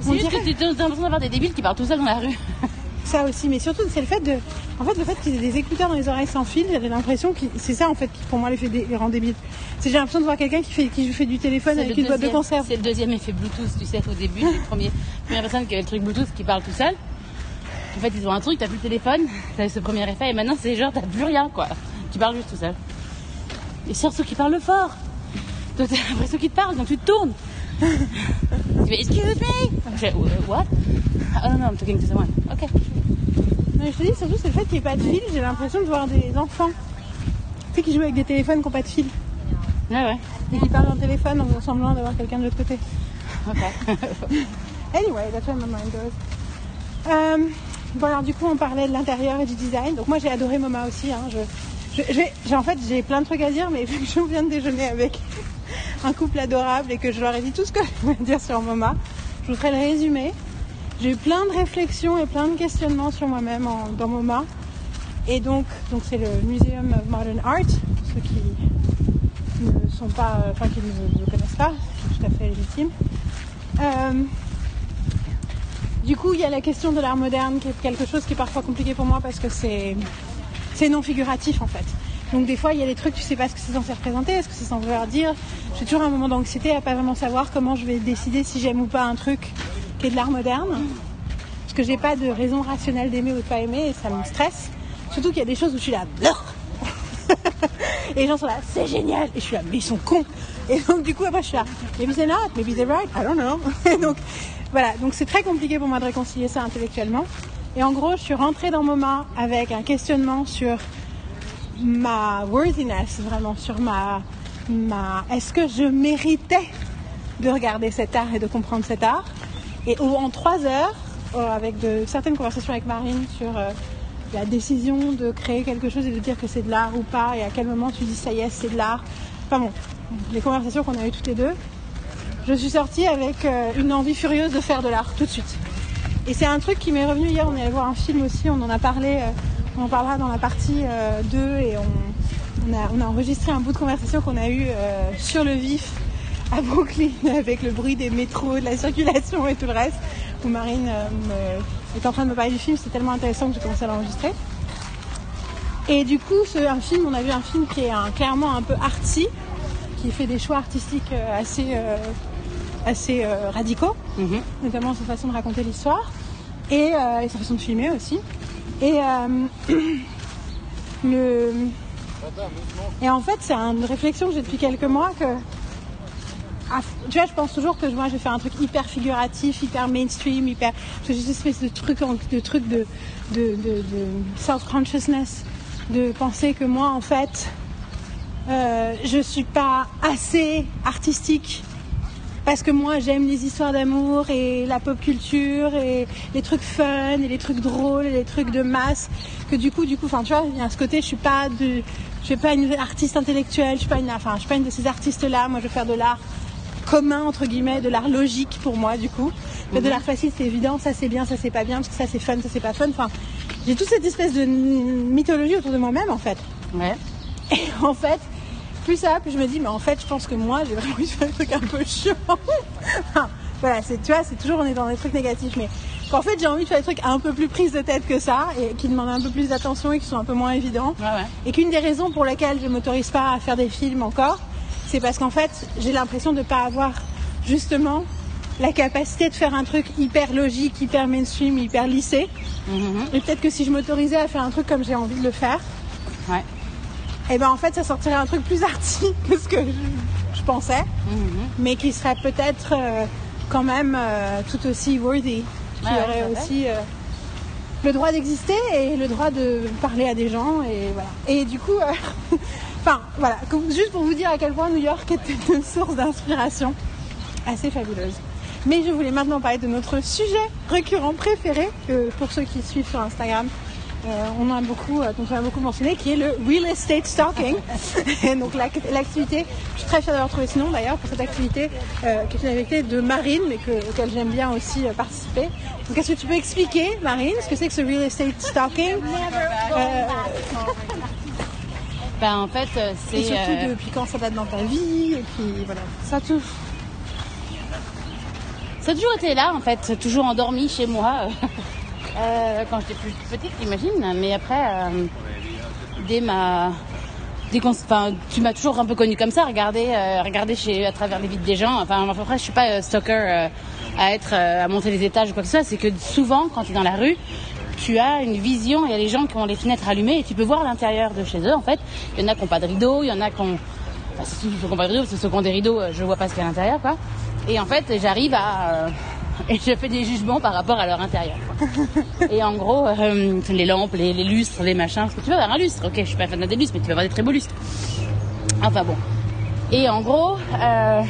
[SPEAKER 2] C'est juste
[SPEAKER 1] dirait-
[SPEAKER 2] que tu as l'impression d'avoir des débiles qui parlent tout seuls dans la rue. (laughs)
[SPEAKER 1] Ça aussi, mais surtout c'est le fait de, en fait le fait qu'ils aient des écouteurs dans les oreilles sans fil, j'avais l'impression que c'est ça en fait qui pour moi les fait des, les rend débiles. C'est j'ai l'impression de voir quelqu'un qui fait qui fait du téléphone avec une boîte de conserve.
[SPEAKER 2] C'est le deuxième effet Bluetooth, tu sais, au début, les (laughs) premiers, première personne qui avait le truc Bluetooth qui parle tout seul. En fait, ils ont un truc, t'as plus le téléphone, t'as ce premier effet, et maintenant c'est genre, t'as plus rien, quoi. Tu parles juste tout seul. Et surtout qu'ils parlent fort. Toi, t'as l'impression qu'ils te parlent, donc tu te tournes. (laughs) tu fais, excuse me! Je fais, "Euh, what? Oh non, non, I'm talking to someone. Ok.
[SPEAKER 1] Mais je te dis surtout c'est le fait qu'il n'y ait pas de fil, j'ai l'impression de voir des enfants. Tu sais qui jouent avec des téléphones qui n'ont pas de fil
[SPEAKER 2] Ouais, ouais.
[SPEAKER 1] et qui parlent le téléphone en faisant semblant d'avoir quelqu'un de l'autre côté.
[SPEAKER 2] Ok. (laughs)
[SPEAKER 1] Anyway, that's where my mind goes. Euh, bon alors du coup on parlait de l'intérieur et du design. Donc moi j'ai adoré MoMA aussi. hein. Je, j'ai en fait j'ai plein de trucs à dire, mais vu que je viens de déjeuner avec un couple adorable et que je leur ai dit tout ce que (laughs) je voulais dire sur MoMA, je vous ferai le résumé. J'ai eu plein de réflexions et plein de questionnements sur moi-même dans MoMA. Et donc donc c'est le Museum of Modern Art, pour ceux qui ne sont pas, euh, enfin qui ne connaissent pas, c'est tout à fait légitime. Euh, du coup, il y a la question de l'art moderne qui est quelque chose qui est parfois compliqué pour moi parce que c'est c'est non figuratif en fait. Donc des fois, il y a des trucs, tu sais pas ce que c'est censé représenter, est-ce que c'est censé vouloir dire. J'ai toujours un moment d'anxiété à pas vraiment savoir comment je vais décider si j'aime ou pas un truc qui est de l'art moderne. Parce que j'ai pas de raison rationnelle d'aimer ou de pas aimer et ça me stresse. Surtout qu'il y a des choses où je suis là, (laughs) et les gens sont là, c'est génial. Et je suis là, mais ils sont cons. Et donc, du coup, après, je suis là, maybe they're not, maybe they're right, I don't know. (laughs) Donc, voilà. Donc, c'est très compliqué pour moi de réconcilier ça intellectuellement. Et en gros, je suis rentrée dans MoMA avec un questionnement sur ma worthiness, vraiment, sur ma, ma, est-ce que je méritais de regarder cet art et de comprendre cet art? Et en trois heures, euh, avec de certaines conversations avec Marine sur euh, la décision de créer quelque chose et de dire que c'est de l'art ou pas, et à quel moment tu dis ça y est, c'est de l'art. Enfin bon, les conversations qu'on a eues toutes les deux, je suis sortie avec euh, une envie furieuse de faire de l'art tout de suite. Et c'est un truc qui m'est revenu hier, on est allé voir un film aussi, on en a parlé, euh, on en parlera dans la partie euh, 2 et on, on, a, on a enregistré un bout de conversation qu'on a eu euh, sur le vif à Brooklyn (laughs) avec le bruit des métros, de la circulation et tout le reste, où Marine euh, me- est en train de me parler du film, c'est tellement intéressant que j'ai commencé à l'enregistrer. Et du coup, ce, un film, on a vu un film qui est un- clairement un peu artsy, qui fait des choix artistiques euh, assez, euh, assez euh, radicaux
[SPEAKER 2] Mhm.
[SPEAKER 1] notamment sa façon de raconter l'histoire et, euh, et sa façon de filmer aussi. Et euh, (clears throat) le et en fait, c'est une réflexion que j'ai depuis quelques mois que tu vois, je pense toujours que moi je vais faire un truc hyper figuratif, hyper mainstream, hyper j'ai cette espèce de truc de truc de self-consciousness, de penser que moi en fait euh, je suis pas assez artistique parce que moi j'aime les histoires d'amour et la pop culture et les trucs fun et les trucs drôles et les trucs de masse que du coup du coup enfin tu vois il y a ce côté je suis pas de je suis pas une artiste intellectuelle je suis pas une enfin je suis pas une de ces artistes là moi je veux faire de l'art commun entre guillemets de l'art logique pour moi du coup. Mais de l'art facile c'est évident ça c'est bien ça c'est pas bien parce que ça c'est fun ça c'est pas fun. Enfin j'ai toute cette espèce de mythologie autour de moi-même en fait.
[SPEAKER 2] Ouais.
[SPEAKER 1] et en fait, plus ça, plus je me dis, mais en fait, je pense que moi, j'ai vraiment envie de faire des trucs un peu chiants. (laughs) Enfin, voilà, c'est, tu vois, c'est toujours, on est dans des trucs négatifs, mais qu'en fait, j'ai envie de faire des trucs un peu plus prises de tête que ça, et qui demandent un peu plus d'attention et qui sont un peu moins évidents.
[SPEAKER 2] Ouais, ouais.
[SPEAKER 1] Et qu'une des raisons pour lesquelles je m'autorise pas à faire des films encore, c'est parce qu'en fait, j'ai l'impression de pas avoir, justement, la capacité de faire un truc hyper logique, hyper mainstream, hyper lissé.
[SPEAKER 2] Mhm.
[SPEAKER 1] Et peut-être que si je m'autorisais à faire un truc comme j'ai envie de le faire,
[SPEAKER 2] Ouais.
[SPEAKER 1] Et ben en fait ça sortirait un truc plus arty (laughs) que ce que je, je pensais,
[SPEAKER 2] Mhm.
[SPEAKER 1] mais qui serait peut-être euh, quand même euh, tout aussi worthy, qui
[SPEAKER 2] Ouais,
[SPEAKER 1] aurait aussi euh, le droit d'exister et le droit de parler à des gens et voilà. Et du coup, (laughs) enfin voilà, juste pour vous dire à quel point New York était (laughs) une source d'inspiration assez fabuleuse. Mais je voulais maintenant parler de notre sujet récurrent préféré, pour ceux qui suivent sur Instagram. Euh, on a beaucoup, euh, dont on a beaucoup mentionné, qui est le real estate stalking. (laughs) Et donc l'ac- l'activité, je suis très fière d'avoir trouvé ce nom d'ailleurs pour cette activité, euh, qui est une activité de Marine, mais que, auquel j'aime bien aussi euh, participer. Donc est-ce que tu peux expliquer, Marine, ce que c'est que ce real estate stalking? Euh, (laughs)
[SPEAKER 2] Ben, en fait, euh,
[SPEAKER 1] Et
[SPEAKER 2] c'est.
[SPEAKER 1] surtout
[SPEAKER 2] euh,
[SPEAKER 1] depuis quand ça date dans ta vie, et puis voilà.
[SPEAKER 2] Ça tout. Ça a toujours été là, en fait, toujours endormi chez moi. Euh, quand j'étais plus petite, j'imagine. Mais après, euh, dès ma. Dès enfin, tu m'as toujours un peu connu comme ça, regarder, euh, regarder chez, à travers les vides des gens. Enfin, après, je suis pas euh, stalker à être, à monter les étages ou quoi que ce soit. C'est que souvent, quand tu es dans la rue, tu as une vision. Il y a les gens qui ont les fenêtres allumées et tu peux voir l'intérieur de chez eux. En fait, il y en a qui n'ont pas de rideau, il y en a qui ont Enfin, ceux qui ont pas de rideaux, ceux qui ont des rideaux, je vois pas ce qu'il y a à l'intérieur, quoi. Et en fait, j'arrive à. (laughs) et je fais des jugements par rapport à leur intérieur. (laughs) et en gros, euh, les lampes, les, les lustres, les machins. Parce que tu vas avoir un lustre, ok, je suis pas fan des lustres, mais tu vas avoir des très beaux lustres. Enfin bon. Et en gros, euh,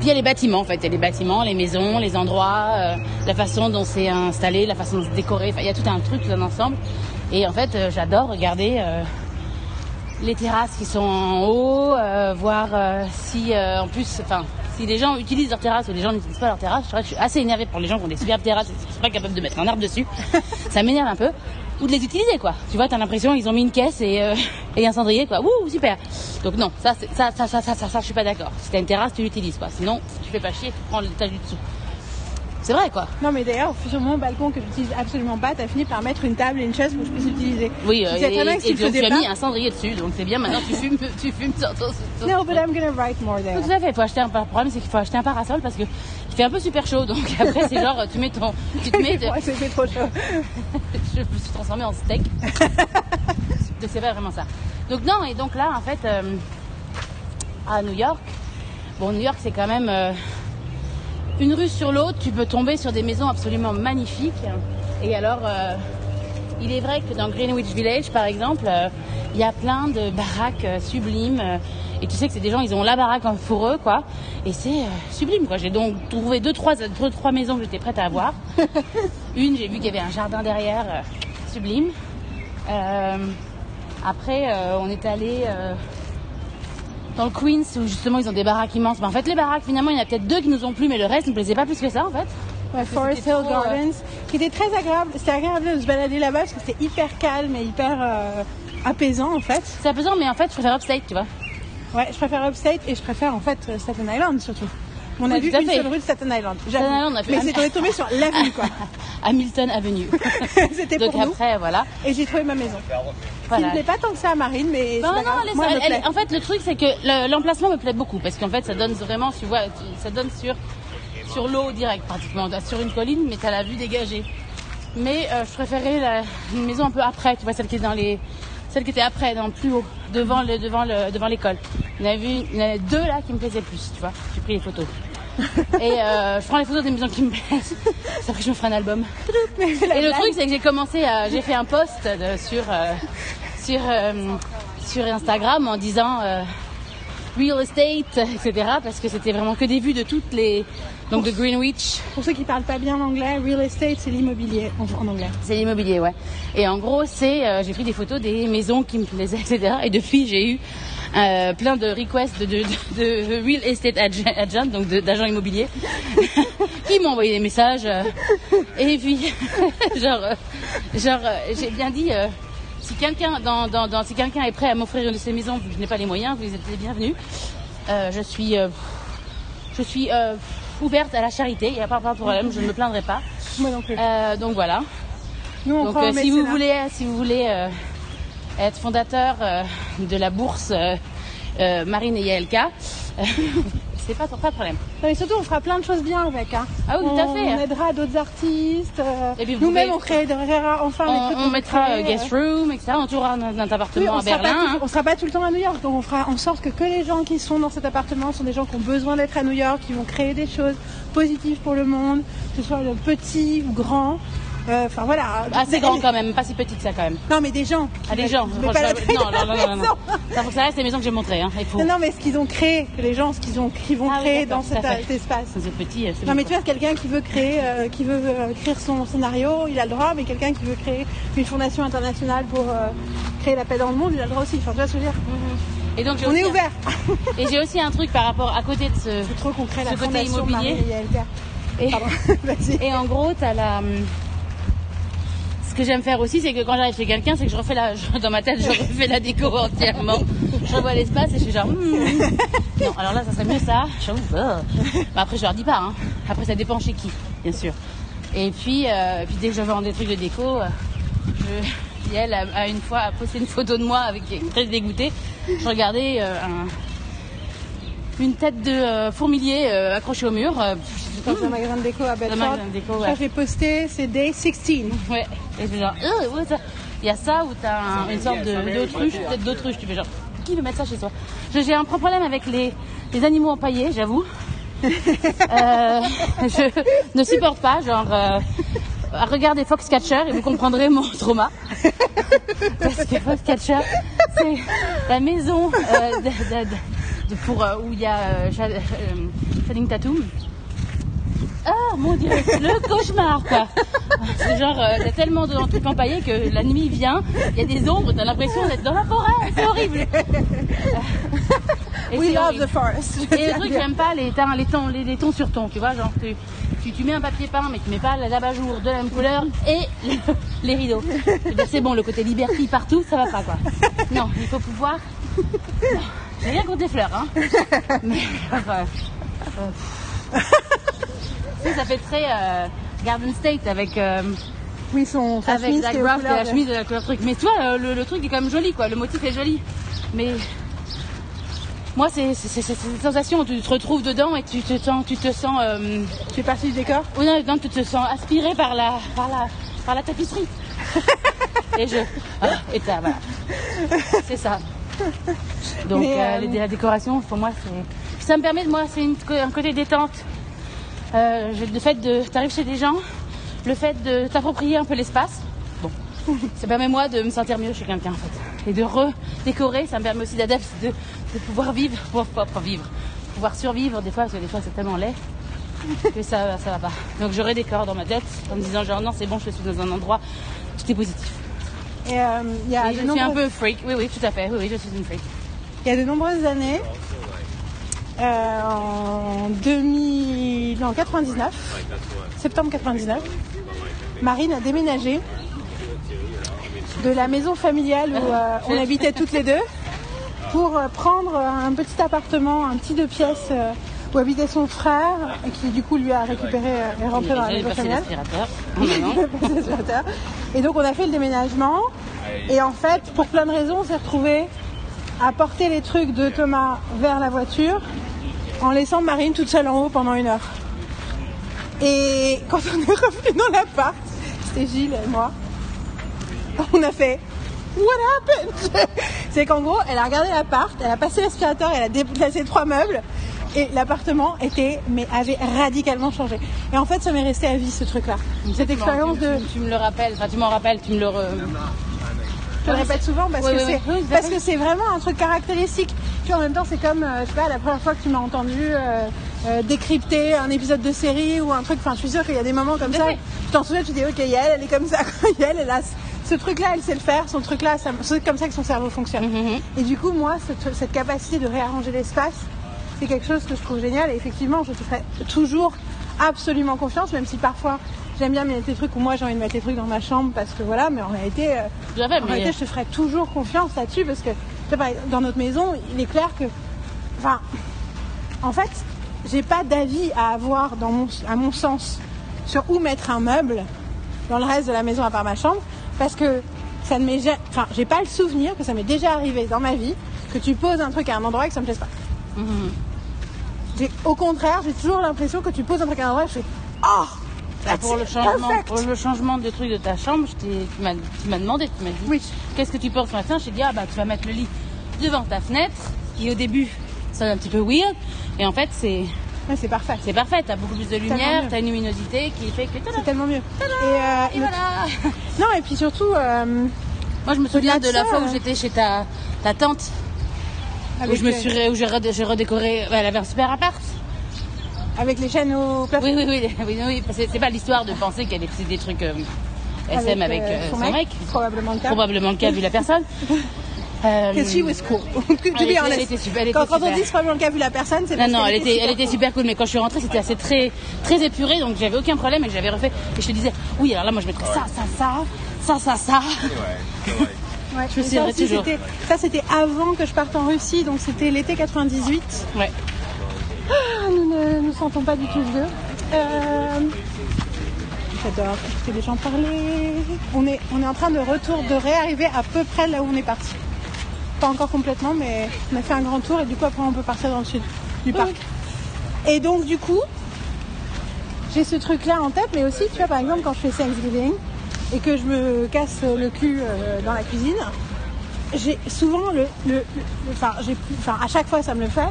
[SPEAKER 2] puis il y a les bâtiments en fait, il y a les bâtiments, les maisons, les endroits, euh, la façon dont c'est installé, la façon de se décorer. Enfin, il y a tout un truc, tout un ensemble. Et en fait, j'adore regarder les terrasses qui sont en haut, voir si en plus, enfin, si les gens utilisent leur terrasse ou les gens n'utilisent pas leur terrasse. Je suis assez énervée pour les gens qui ont des superbes terrasses et qui sont pas capables de mettre un arbre dessus. (laughs) Ça m'énerve un peu. Ou de les utiliser quoi. Tu vois, t'as l'impression ils ont mis une caisse et, euh, (laughs) et un cendrier quoi. Wouh, super. Donc non, ça, ça, ça, ça, ça, ça, ça, je suis pas d'accord. Si t'as une terrasse, tu l'utilises quoi. Sinon, si tu fais pas chier, tu prends l'étage du dessous. C'est vrai quoi.
[SPEAKER 1] Non mais d'ailleurs, sur mon balcon que j'utilise absolument pas, t'as fini par mettre une table et une chaise pour que je puisse l'utiliser.
[SPEAKER 2] Oui, euh, et,
[SPEAKER 1] bien si
[SPEAKER 2] et
[SPEAKER 1] tu
[SPEAKER 2] as mis un cendrier dessus, donc c'est bien. Maintenant tu (laughs) fumes, tu fumes sur ton. sur-
[SPEAKER 1] No, but I'm gonna write more there.
[SPEAKER 2] Tout à fait, faut acheter un le problème c'est qu'il faut acheter un parasol parce que il fait un peu super chaud donc (laughs) après c'est genre tu mets ton tu te mets (laughs)
[SPEAKER 1] Ouais, c'était trop chaud.
[SPEAKER 2] je me suis transformée en steak. c'est pas vraiment ça. Donc non et donc là en fait euh, à New York, bon New York c'est quand même euh, une rue sur l'autre, tu peux tomber sur des maisons absolument magnifiques. Et alors euh, il est vrai que dans Greenwich Village par exemple, euh, il y a plein de baraques euh, sublimes. et tu sais que c'est des gens, ils ont la baraque en pour eux, quoi. Et c'est sublime, quoi. J'ai donc trouvé deux trois, deux, trois maisons que j'étais prête à avoir. (laughs) Une, j'ai vu qu'il y avait un jardin derrière, sublime. Après, on est allé dans le Queens où justement ils ont des baraques immenses. Mais en fait, les baraques, finalement, il y en a peut-être deux qui nous ont plu, mais le reste ne plaisait pas plus que ça, en fait.
[SPEAKER 1] Ouais, Forest Hill
[SPEAKER 2] trop, euh,
[SPEAKER 1] Gardens, qui était très agréable. C'était agréable de se balader là-bas parce que c'était hyper calme et hyper euh, apaisant en fait.
[SPEAKER 2] C'est apaisant, mais en fait, je préfère Upstate, tu vois.
[SPEAKER 1] Ouais, je préfère Upstate et je préfère en fait euh, Staten Island surtout. On a vu une seule rue de Staten Island.
[SPEAKER 2] Island, on a fait
[SPEAKER 1] Mais c'est on est tombé (laughs) sur l'avenue quoi. (laughs)
[SPEAKER 2] Hamilton Avenue. (laughs)
[SPEAKER 1] C'était
[SPEAKER 2] Donc
[SPEAKER 1] pour nous.
[SPEAKER 2] après, voilà.
[SPEAKER 1] Et j'ai trouvé ma maison.
[SPEAKER 2] Voilà.
[SPEAKER 1] ne plaît pas tant que ça à Marine, mais pas
[SPEAKER 2] non,
[SPEAKER 1] grave.
[SPEAKER 2] elle
[SPEAKER 1] Moi, elle
[SPEAKER 2] en fait, le truc, c'est que le- l'emplacement me plaît beaucoup parce qu'en fait, ça donne vraiment, tu vois, tu- ça donne sur, sur l'eau direct pratiquement, sur une colline, mais t'as la vue dégagée. Mais euh, je préférais la, une maison un peu après, tu vois, celle qui est dans les, celle qui était après, dans le plus haut, devant le, devant le, devant l'école. Il y en avait vu, il y en avait deux là qui me plaisaient plus, tu vois. J'ai pris les photos. (laughs) Et euh, je prends les photos des maisons qui me plaisent. (laughs) C'est après je me ferai un album. (laughs) Et le truc, c'est que j'ai commencé à. J'ai fait un post de- sur, euh, sur, euh, sur Instagram en disant real estate, etc. Parce que c'était vraiment que des vues de toutes les. Donc de Greenwich,
[SPEAKER 1] Pour ceux qui parlent pas bien l'anglais, real estate c'est l'immobilier en, anglais.
[SPEAKER 2] c'est l'immobilier, ouais. Et en gros, c'est. j'ai pris des photos des maisons qui me plaisaient, etc. Et depuis, j'ai eu. Euh, plein de requests de, de, de, de real estate agent, donc d'agents immobiliers, (laughs) qui m'ont envoyé des messages. euh, et puis, (laughs) genre, euh, genre j'ai bien dit, euh, si quelqu'un dans, dans, dans- si quelqu'un est prêt à m'offrir une de ces maisons, vu que je n'ai pas les moyens, vous êtes les bienvenus. Je suis, je suis ouverte à la charité, il n'y a pas de problème, je ne me plaindrai pas.
[SPEAKER 1] Moi non plus.
[SPEAKER 2] Donc voilà.
[SPEAKER 1] Nous on
[SPEAKER 2] Donc si vous voulez, si vous voulez être fondateur euh, de la bourse euh, euh, Marine et YLK, (laughs) c'est pas, pas de problème.
[SPEAKER 1] Non, mais surtout, on fera plein de choses bien avec. Hein.
[SPEAKER 2] Ah oui, tout à
[SPEAKER 1] On-
[SPEAKER 2] fait.
[SPEAKER 1] On aidera d'autres artistes. Nous-mêmes, on créera enfin
[SPEAKER 2] On,
[SPEAKER 1] trucs
[SPEAKER 2] on mettra guest room, etc. On tournera notre
[SPEAKER 1] Oui,
[SPEAKER 2] appartement
[SPEAKER 1] on
[SPEAKER 2] à Berlin. hein.
[SPEAKER 1] tout- on sera pas tout le temps à New York, donc on fera en sorte que, que les gens qui sont dans cet appartement sont des gens qui ont besoin d'être à New York, qui vont créer des choses positives pour le monde, que ce soit le petit ou grand. Euh, Enfin voilà.
[SPEAKER 2] Assez grand quand même, pas si petit que ça quand même.
[SPEAKER 1] Non mais des gens.
[SPEAKER 2] Ah, des gens.
[SPEAKER 1] Mais pas la taille
[SPEAKER 2] non, non, non, non. Ça faut que ça reste les maisons que j'ai montrées. Hein.
[SPEAKER 1] Non, non, mais ce qu'ils ont créé, les gens, ce qu'ils ont, qu'ils vont
[SPEAKER 2] Ah
[SPEAKER 1] créer dans cet, espace.
[SPEAKER 2] C'est petit. euh,
[SPEAKER 1] Non mais tu vois, quelqu'un qui veut créer, euh, qui veut écrire son scénario, il a le droit, mais quelqu'un qui veut créer une fondation internationale pour créer la paix dans le monde, il a le droit aussi. Enfin, tu vois ce que je veux dire
[SPEAKER 2] Et donc
[SPEAKER 1] On est
[SPEAKER 2] un-
[SPEAKER 1] ouvert. (laughs)
[SPEAKER 2] Et j'ai aussi un truc par rapport à côté de ce.
[SPEAKER 1] C'est trop qu'on crée
[SPEAKER 2] Ce
[SPEAKER 1] la
[SPEAKER 2] côté
[SPEAKER 1] fondation
[SPEAKER 2] immobilier.
[SPEAKER 1] Marie et (laughs)
[SPEAKER 2] Et, en gros, t'as la. Ce que j'aime faire aussi, c'est que quand j'arrive chez quelqu'un, c'est que je refais la. Dans ma tête, je refais la déco entièrement. Je revois l'espace et je suis genre. hmm. Non, alors là, ça serait mieux ça. Bah. Après, je leur dis pas. Hein. Après, ça dépend chez qui, bien sûr. Et puis, euh, puis dès que je vends des trucs de déco, euh, je... Yael a, a une fois posté une photo de moi avec très dégoûtée. Je regardais euh, un- une tête de euh, fourmilier euh, accrochée au mur. euh,
[SPEAKER 1] Dans un magasin de déco à Je
[SPEAKER 2] ouais.
[SPEAKER 1] j'ai posté, c'est Day 16.
[SPEAKER 2] Ouais, et c'est genre, euh, il y a ça où t'as un- une sorte de- d'autruche, peut-être d'autruche, tu fais genre, qui veut mettre ça chez soi? J'ai un pro- problème avec les, les animaux empaillés, j'avoue. (laughs) Euh, je ne supporte pas, genre, euh, regardez Foxcatcher et vous comprendrez mon trauma. Parce que Foxcatcher, c'est la maison euh, de, de- de- de- pour, euh, où il y a euh, euh, Channing Tatum. Ah mon dieu, le cauchemar quoi. C'est genre, euh, a tellement de trucs empaillés que la nuit vient, il y a des ombres, t'as l'impression d'être dans la forêt, c'est horrible. Et
[SPEAKER 1] We love
[SPEAKER 2] horrible.
[SPEAKER 1] the forest.
[SPEAKER 2] Et le truc, j'aime pas les, tons- les, tons, les, les tons sur tons, tu vois, genre tu, tu, tu mets un papier peint mais tu mets pas l'abat-jour de la même couleur et le- les rideaux. Eh bien, C'est bon, le côté liberty partout, ça va pas quoi. Non, il faut pouvoir. Non, J'ai rien contre les fleurs, hein. (laughs) Mais enfin, euh, tu sais, ça fait très euh, Garden State avec, euh,
[SPEAKER 1] Oui, son sa
[SPEAKER 2] avec
[SPEAKER 1] chemise
[SPEAKER 2] Zach
[SPEAKER 1] qui est aux
[SPEAKER 2] Braff et la
[SPEAKER 1] de-
[SPEAKER 2] chemise de la couleur truc. Mais toi, euh, le, le truc est quand même joli, quoi. Le motif est joli. Mais moi, c'est c'est- c'est- c'est cette sensation où tu te retrouves dedans et tu te sens, tu te sens, euh,
[SPEAKER 1] Tu fais partie du décor
[SPEAKER 2] oh non, non, tu te sens aspiré par la, par la, par la tapisserie. (laughs) et je, ah, et ça, voilà. C'est ça. (laughs) Donc euh,
[SPEAKER 1] euh,
[SPEAKER 2] les- la décoration, pour moi, c'est, ça me permet de moi, c'est un côté détente. Euh, le fait de, t'arrives chez des gens, le fait de t'approprier un peu l'espace. Bon, ça permet moi de me sentir mieux chez quelqu'un en fait. Et de redécorer, ça me permet aussi d'adapter, de, de pouvoir vivre, (laughs) pour, pas vivre, pouvoir survivre des fois, parce que des fois c'est tellement laid que ça, ça va pas. Donc je redécore dans ma tête en me disant genre non c'est bon, je suis dans un endroit, tout est positif.
[SPEAKER 1] Et euh, il y, a
[SPEAKER 2] Oui, je suis un
[SPEAKER 1] nombreuses-
[SPEAKER 2] peu freak, oui oui tout à fait, oui oui je suis une freak.
[SPEAKER 1] il y a de nombreuses années, euh, en 2000, non, 99, septembre 99, Marine a déménagé de la maison familiale où euh, on habitait toutes les deux pour prendre un petit appartement, un petit deux pièces où habitait son frère et qui du coup lui a récupéré euh, et rentré dans la maison familiale. Et donc on a fait le déménagement. Et en fait, pour plein de raisons, on s'est retrouvé à porter les trucs de Thomas vers la voiture en laissant Marine toute seule en haut pendant une heure. Et quand on est revenu dans l'appart, c'était Gilles et moi, on a fait What happened? (laughs) C'est qu'en gros, elle a regardé l'appart, elle a passé l'aspirateur, elle a déplacé trois meubles et l'appartement était, mais avait radicalement changé. Et en fait, ça m'est resté à vie ce truc-là. Cette expérience
[SPEAKER 2] tu,
[SPEAKER 1] de.
[SPEAKER 2] tu- me le rappelles, enfin tu m'en rappelles, tu me le. re-
[SPEAKER 1] Je le répète souvent parce
[SPEAKER 2] Oui,
[SPEAKER 1] que
[SPEAKER 2] oui,
[SPEAKER 1] c'est
[SPEAKER 2] oui,
[SPEAKER 1] parce que vraiment un truc caractéristique. Tu vois, en même temps, c'est comme, euh, je sais pas, la première fois que tu m'as entendu euh, euh, décrypter un épisode de série ou un truc. Enfin, je suis sûre qu'il y a des moments comme ça. Tu t'en souviens, tu dis, ok, Yael, elle est comme ça. (laughs) Yael, elle a ce truc-là, elle sait le faire. Son truc-là, c'est comme ça que son cerveau fonctionne.
[SPEAKER 2] Mhm.
[SPEAKER 1] Et du coup, moi, cette, cette capacité de réarranger l'espace, c'est quelque chose que je trouve génial. Et effectivement, je te ferai toujours absolument confiance, même si parfois j'aime bien mettre des trucs où moi j'ai envie de mettre des trucs dans ma chambre parce que voilà, mais en réalité, euh, en réalité, je te ferai toujours confiance là-dessus parce que dans notre maison, il est clair que, enfin, en fait, j'ai pas d'avis à avoir dans mon, à mon sens sur où mettre un meuble dans le reste de la maison à part ma chambre parce que ça ne m'est enfin, j'ai pas le souvenir que ça m'est déjà arrivé dans ma vie que tu poses un truc à un endroit et que ça me plaise pas.
[SPEAKER 2] Mhm.
[SPEAKER 1] J'ai- au contraire, j'ai toujours l'impression que tu poses un truc à je fais Oh
[SPEAKER 2] pour, le changement,
[SPEAKER 1] perfect.
[SPEAKER 2] pour le changement de truc de ta chambre, je tu m'as demandé, tu m'as dit
[SPEAKER 1] Oui.
[SPEAKER 2] qu'est-ce que tu penses ce matin? Je t'ai dit ah bah tu vas mettre le lit devant ta fenêtre, qui au début sonne un petit peu weird, et en fait c'est
[SPEAKER 1] Ouais, c'est parfait.
[SPEAKER 2] c'est parfait, t'as beaucoup plus de lumière, t'as une luminosité qui fait que
[SPEAKER 1] C'est tellement mieux. Et, euh,
[SPEAKER 2] et voilà. (laughs)
[SPEAKER 1] Non, et puis surtout, euh,
[SPEAKER 2] Moi je me souviens de la fois où j'étais chez ta, ta tante, où je me suis ré- où j'ai redé- j'ai redécoré, ouais, elle avait un super appart.
[SPEAKER 1] avec les chaînes au plafond.
[SPEAKER 2] Oui oui oui, (laughs) oui, oui, parce que c'est pas l'histoire de penser qu'elle faisait des trucs euh, SM avec,
[SPEAKER 1] euh,
[SPEAKER 2] euh, son mec.
[SPEAKER 1] Probablement le cas.
[SPEAKER 2] Probablement le cas vu la personne. (laughs) Euh,
[SPEAKER 1] Que she was cool. (laughs) To
[SPEAKER 2] Elle
[SPEAKER 1] be
[SPEAKER 2] était-
[SPEAKER 1] honest.
[SPEAKER 2] elle était super, elle
[SPEAKER 1] quand, on
[SPEAKER 2] super.
[SPEAKER 1] dit c'est probablement le cas vu la personne, c'est
[SPEAKER 2] Non, non, elle était, elle
[SPEAKER 1] super
[SPEAKER 2] était super cool, mais quand je suis rentrée, c'était assez très, très épuré, donc j'avais aucun problème et que j'avais refait. Et je te disais, oui, alors là, moi, je mettrais ça, ça, ça, ça, ça, ça.
[SPEAKER 1] cool. Ouais,
[SPEAKER 2] je me
[SPEAKER 1] mais
[SPEAKER 2] souviendrai
[SPEAKER 1] ça
[SPEAKER 2] toujours.
[SPEAKER 1] c'était- Ça, c'était avant que je parte en Russie, donc c'était l'été 98.
[SPEAKER 2] Ouais.
[SPEAKER 1] Ah, nous ne nous sentons pas du tout vieux. Euh, J'adore écouter les gens parler. On est, on est en train de retour, de réarriver à peu près là où on est parti. Pas encore complètement, mais on a fait un grand tour et du coup après on peut partir dans le sud du parc. Et donc du coup, j'ai ce truc là en tête, mais aussi tu vois par exemple quand je fais Thanksgiving et que je me casse le cul euh, dans la cuisine, j'ai souvent le, enfin à chaque fois ça me le fait.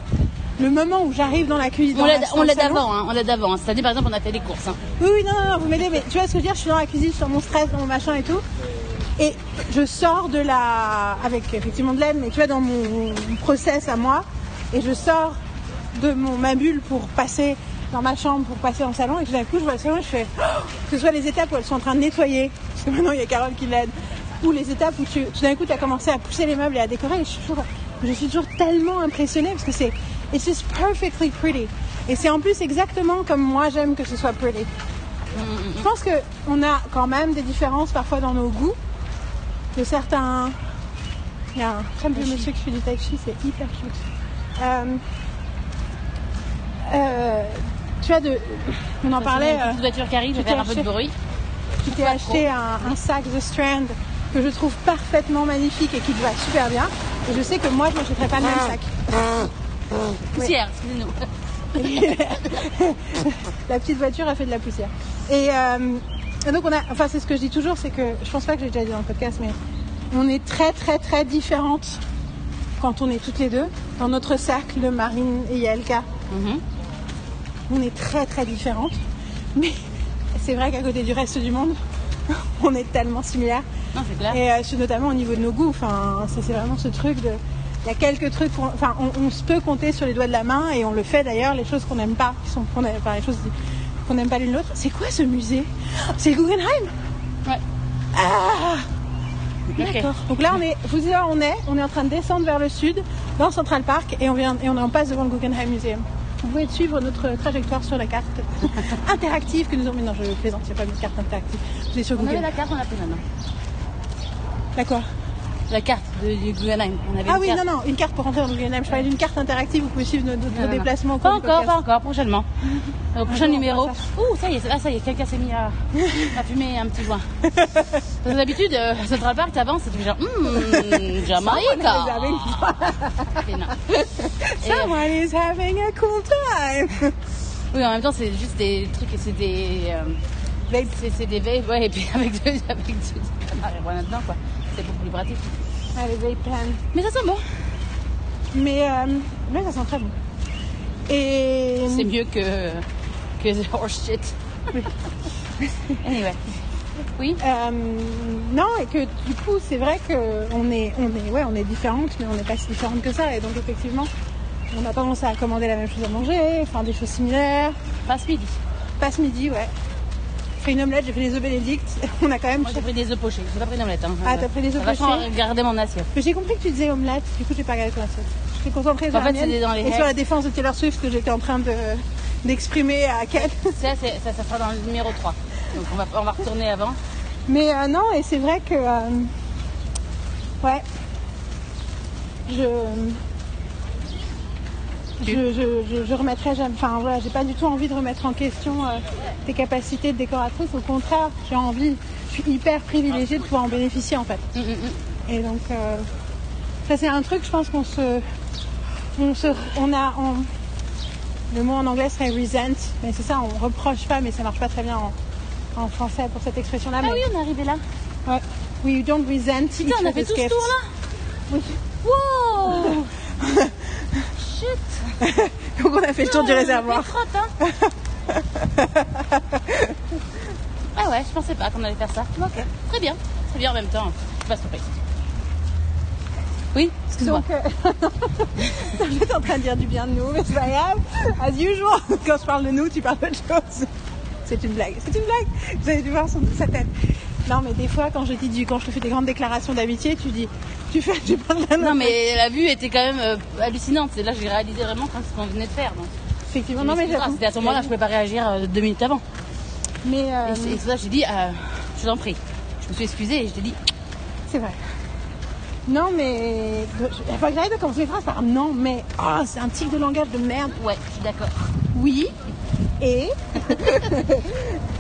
[SPEAKER 1] Le moment où j'arrive dans la cuisine,
[SPEAKER 2] On l'a, d'avant, hein, on l'a d'avant. hein. C'est-à-dire, par exemple, on a fait des courses. hein.
[SPEAKER 1] oui, oui, non, non, non, vous m'aidez, mais tu vois ce que je veux dire? Je suis dans la cuisine, je suis dans mon stress, dans mon machin et tout. Et je sors de la. avec effectivement de l'aide, mais tu vois, dans mon process à moi. Et je sors de mon, ma bulle pour passer dans ma chambre, pour passer le salon. Et tout d'un coup, je vois le salon et je fais. Oh que ce soit les étapes où elles sont en train de nettoyer, parce que maintenant il y a Carole qui l'aide, ou les étapes où tu, tout d'un coup tu as commencé à pousser les meubles et à décorer. Et je suis toujours, je suis toujours tellement impressionnée parce que c'est. It's just perfectly pretty. Et c'est en plus exactement comme moi j'aime que ce soit pretty. Je pense que on a quand même des différences parfois dans nos goûts. De certains. Il y a un très vieux monsieur qui fait du tai chi, c'est hyper cute. Euh, euh, tu as de. On en parlait.
[SPEAKER 2] Une
[SPEAKER 1] euh,
[SPEAKER 2] petite voiture qui arrive, je vais faire un peu de
[SPEAKER 1] acheté-
[SPEAKER 2] bruit.
[SPEAKER 1] tu t'es acheté un, un sac The Strand que je trouve parfaitement magnifique et qui te va super bien. Et je sais que moi, je m'achèterais pas le même sac.
[SPEAKER 2] Poussière, excusez-nous. (laughs)
[SPEAKER 1] la petite voiture a fait de la poussière. Et, euh, et donc on a, enfin c'est ce que je dis toujours, c'est que je pense pas que j'ai déjà dit dans le podcast, mais on est très très très différentes quand on est toutes les deux dans notre cercle de Marine et Yelka.
[SPEAKER 2] Mhm.
[SPEAKER 1] On est très très différentes, mais c'est vrai qu'à côté du reste du monde, (laughs) on est tellement similaires.
[SPEAKER 2] Non, c'est clair.
[SPEAKER 1] Et euh, notamment au niveau de nos goûts. Enfin, ça, c'est vraiment ce truc de. Il y a quelques trucs. qu'on- Enfin, on, on se peut compter sur les doigts de la main et on le fait d'ailleurs. Les choses qu'on n'aime pas, qui sont qu'on aime- enfin, les choses qu'on n'aime pas l'une l'autre. C'est quoi ce musée? C'est le Guggenheim?
[SPEAKER 2] Ouais.
[SPEAKER 1] Ah. D'accord. Donc là, on est. Vous on est. On est en train de descendre vers le sud, dans Central Park, et on vient et on est en passe devant le Guggenheim Museum. Vous pouvez suivre notre trajectoire sur la carte (laughs) interactive que nous avons. mais Non, je plaisante. Il n'y a pas de carte interactive. Vous sur
[SPEAKER 2] On avait
[SPEAKER 1] Google.
[SPEAKER 2] la carte, on l'a maintenant.
[SPEAKER 1] D'accord.
[SPEAKER 2] La carte de, du Guggenheim. On avait
[SPEAKER 1] Ah oui,
[SPEAKER 2] carte.
[SPEAKER 1] non, non, une carte pour rentrer dans le Guggenheim. Je parlais d'une carte interactive, vous pouvez suivre
[SPEAKER 2] Non, non.
[SPEAKER 1] déplacements. au
[SPEAKER 2] Pas encore, pas encore, prochainement. (laughs) Au prochain
[SPEAKER 1] on
[SPEAKER 2] numéro. Ouh, ça y est, là, ça y est, quelqu'un s'est mis à, à fumer un petit joint. (laughs) Parce que D'habitude, euh, Central Park, t'avances et tu fais genre, (laughs) hum, non. Et, euh,
[SPEAKER 1] Someone is having a cool time.
[SPEAKER 2] oui, en même temps, c'est juste des trucs, et c'est des. euh, c'est, des vapes, ouais, et puis avec de, avec de, de la marijuana dedans, quoi.
[SPEAKER 1] Vape plan.
[SPEAKER 2] Mais ça sent bon.
[SPEAKER 1] Mais, euh, mais ça sent très bon. Et
[SPEAKER 2] C'est mieux que, que the (laughs) horse shit. (laughs) anyway. Oui?
[SPEAKER 1] euh, non, et que du coup, c'est vrai qu'on est, on est, ouais, on est différentes, mais on n'est pas si différentes que ça. Et donc, effectivement, on a tendance à commander la même chose à manger, enfin des choses similaires.
[SPEAKER 2] Pas ce midi.
[SPEAKER 1] Pas ce midi, ouais. J'ai fait une omelette, j'ai fait des œufs bénédicts. (laughs) On a quand même
[SPEAKER 2] Moi, j'ai pris des œufs pochés. J'ai pas pris d'omelette. Hein.
[SPEAKER 1] Ah, t'as pris des œufs pochés
[SPEAKER 2] regardé mon assiette.
[SPEAKER 1] Mais j'ai compris que tu disais omelette, du coup j'ai pas regardé ton assiette. J'étais concentrée sur
[SPEAKER 2] En
[SPEAKER 1] la
[SPEAKER 2] fait,
[SPEAKER 1] mienne
[SPEAKER 2] c'était dans les
[SPEAKER 1] et sur la défense de Taylor Swift que j'étais en train de d'exprimer à Ken. (laughs)
[SPEAKER 2] Ça, ça, ça sera dans le numéro 3. Donc, on va, on va retourner avant.
[SPEAKER 1] Mais euh, non, et c'est vrai que euh, ouais, je je, je, je, je remettrai jamais. Enfin voilà, j'ai pas du tout envie de remettre en question euh, tes capacités de décoratrice. Au contraire, j'ai envie. Je suis hyper privilégiée de pouvoir en bénéficier en fait.
[SPEAKER 2] Mm, mm, mm.
[SPEAKER 1] Et donc, euh, ça c'est un truc, je pense qu'on se, on se, on a, on- Le mot en anglais serait resent, mais c'est ça, on reproche pas, mais ça marche pas très bien en, en français pour cette expression-là.
[SPEAKER 2] Ah
[SPEAKER 1] mais
[SPEAKER 2] oui, on est arrivé là.
[SPEAKER 1] ouais. We don't resent
[SPEAKER 2] Putain, on a fait tout ce tour là
[SPEAKER 1] Oui.
[SPEAKER 2] Wow (laughs)
[SPEAKER 1] Donc on a fait le tour du réservoir.
[SPEAKER 2] frotte, hein. (laughs) ah ouais, je pensais pas qu'on allait faire ça. Ok, très bien. Très bien en même temps. Je suis pas surprise. Oui, excuse-moi.
[SPEAKER 1] Donc, euh, (laughs) j'étais en train de dire du bien de nous, mais c'est pas grave. As usual, quand je parle de nous, tu parles d'autre chose. C'est une blague, c'est une blague. Vous avez dû voir son, sa tête. Non, mais des fois, quand je dis du, quand je te fais des grandes déclarations d'amitié, tu dis, tu fais, tu parles d'un
[SPEAKER 2] Non mais la vue était quand même euh, hallucinante. C'est là que j'ai réalisé vraiment ce qu'on venait de faire. Donc.
[SPEAKER 1] Effectivement, non, mais.
[SPEAKER 2] C'était à ce moment-là, je pouvais pas réagir euh, deux minutes avant.
[SPEAKER 1] Mais euh,
[SPEAKER 2] Et c'est et j'ai dit, je t'en prie. Je me suis excusée et je t'ai dit,
[SPEAKER 1] c'est vrai. Non, mais il faut que j'arrête de commencer mes phrases par non, mais ah, c'est un tic de langage de merde.
[SPEAKER 2] ouais, je suis d'accord.
[SPEAKER 1] Oui. Et? (laughs)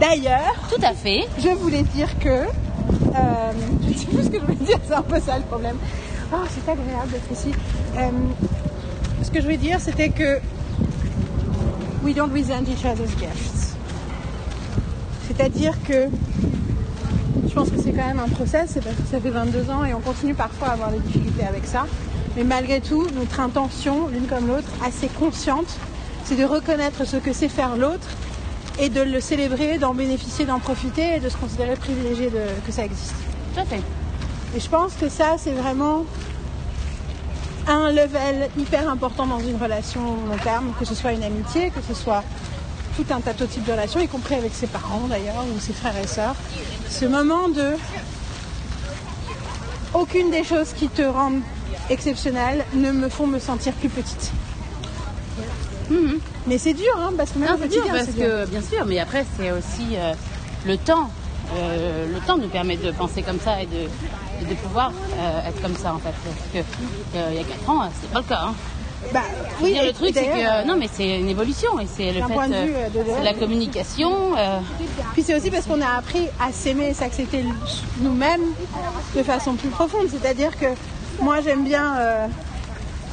[SPEAKER 1] d'ailleurs,
[SPEAKER 2] Tout à fait.
[SPEAKER 1] je voulais dire que. Euh, (laughs) je sais plus ce que je voulais dire, c'est un peu ça le problème. Oh, c'est agréable d'être ici. Euh, ce que je voulais dire, c'était que. We don't resent each other's gifts. C'est-à-dire que. Je pense que c'est quand même un process, c'est parce que ça fait 22 ans et on continue parfois à avoir des difficultés avec ça. Mais malgré tout, notre intention, l'une comme l'autre, assez consciente, c'est de reconnaître ce que c'est faire l'autre et de le célébrer, d'en bénéficier, d'en profiter et de se considérer privilégié de, que ça existe.
[SPEAKER 2] Tout à fait.
[SPEAKER 1] Et je pense que ça, c'est vraiment un level hyper important dans une relation long terme, que ce soit une amitié, que ce soit tout un tas de types de relations, y compris avec ses parents d'ailleurs, ou ses frères et sœurs. Ce moment de aucune des choses qui te rendent exceptionnelle ne me font me sentir plus petite. Mais c'est dur, hein, parce que même
[SPEAKER 2] c'est dur parce
[SPEAKER 1] c'est
[SPEAKER 2] que, bien sûr, mais après, c'est aussi euh, le temps. Euh, le temps nous permet de penser comme ça et de, et de pouvoir euh, être comme ça, en fait. Parce que il y a 4 ans, c'était pas le cas. Hein.
[SPEAKER 1] Bah,
[SPEAKER 2] dire,
[SPEAKER 1] et-
[SPEAKER 2] le truc, c'est que non, mais c'est une évolution et c'est le fait,
[SPEAKER 1] point de vue, de-
[SPEAKER 2] c'est la communication.
[SPEAKER 1] Puis c'est aussi parce qu'on a appris à s'aimer et s'accepter nous-mêmes de façon plus profonde. C'est-à-dire que moi j'aime bien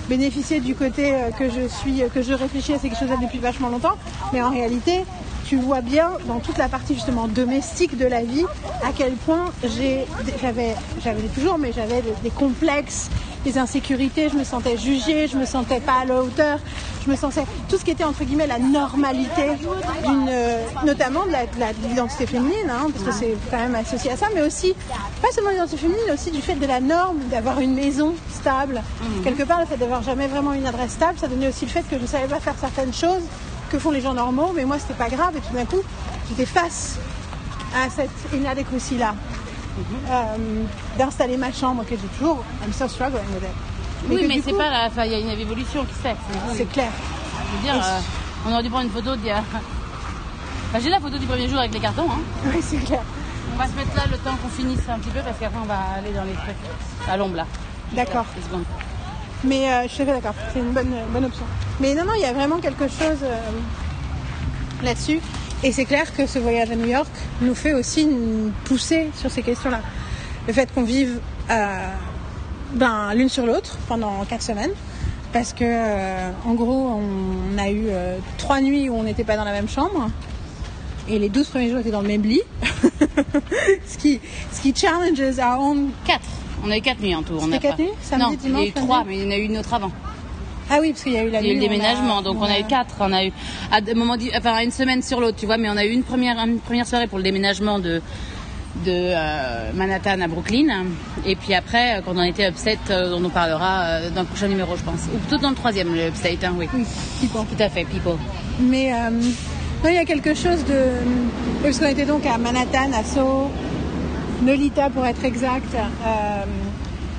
[SPEAKER 1] bénéficier du côté euh, que je suis, que je réfléchis à ces choses depuis vachement longtemps, mais en réalité tu vois bien dans toute la partie justement domestique de la vie à quel point j'ai, j'avais, j'avais toujours, mais j'avais des, des complexes, des insécurités, je me sentais jugée, je me sentais pas à la hauteur, je me sentais tout ce qui était entre guillemets la normalité d'une, notamment de la- l'identité féminine, hein, parce que c'est quand même associé à ça, mais aussi pas seulement l'identité féminine, mais aussi du fait de la norme d'avoir une maison stable. Quelque part, le fait d'avoir jamais vraiment une adresse stable, ça donnait aussi le fait que je ne savais pas faire certaines choses que font les gens normaux, mais moi c'était pas grave et tout d'un coup j'étais face à cette inadequacy-là. Euh, d'installer ma chambre que j'ai toujours, I'm still struggling with it.
[SPEAKER 2] Oui, mais c'est
[SPEAKER 1] coup,
[SPEAKER 2] pas la. Enfin, il y a une évolution qui se fait. c'est-
[SPEAKER 1] C'est clair.
[SPEAKER 2] Je veux dire, euh, on aurait dû prendre une photo d'il y a. Enfin, j'ai la photo du premier jour avec les cartons. Hein. (laughs)
[SPEAKER 1] Oui, c'est clair.
[SPEAKER 2] On va se mettre là le temps qu'on finisse un petit peu parce qu'après on va aller dans les trucs à l'ombre là.
[SPEAKER 1] D'accord. Mais euh, je suis d'accord, c'est une bonne, bonne option. Mais non, non, il y a vraiment quelque chose euh, là-dessus. Et c'est clair que ce voyage à New York nous fait aussi pousser sur ces questions-là. Le fait qu'on vive euh, ben, l'une sur l'autre pendant quatre semaines. Parce que, euh, en gros, on a eu euh, trois nuits où on n'était pas dans la même chambre. Et les 12 premiers jours étaient dans le même lit. (laughs) ce, qui, ce qui challenges our own.
[SPEAKER 2] Quatre. On a eu quatre nuits en tout.
[SPEAKER 1] C'était quatre nuits Samedi,
[SPEAKER 2] Non, il y a
[SPEAKER 1] dimanche,
[SPEAKER 2] eu trois, mais il y en a eu une autre avant.
[SPEAKER 1] Ah oui, parce qu'il y a eu la
[SPEAKER 2] Il y a eu le déménagement, donc on a eu quatre. On a eu à di- enfin une semaine sur l'autre, tu vois. Mais on a eu une première, une première soirée pour le déménagement de de euh, Manhattan à Brooklyn. Et puis après, euh, quand on était upset, euh, on nous parlera dans le prochain numéro, je pense. Ou plutôt dans le troisième, le upstate, hein, oui.
[SPEAKER 1] Oui, people.
[SPEAKER 2] Tout à fait, people.
[SPEAKER 1] Mais euh, non, il y a quelque chose de. Parce qu'on était donc à Manhattan, à Soho, Nolita pour être exact, euh,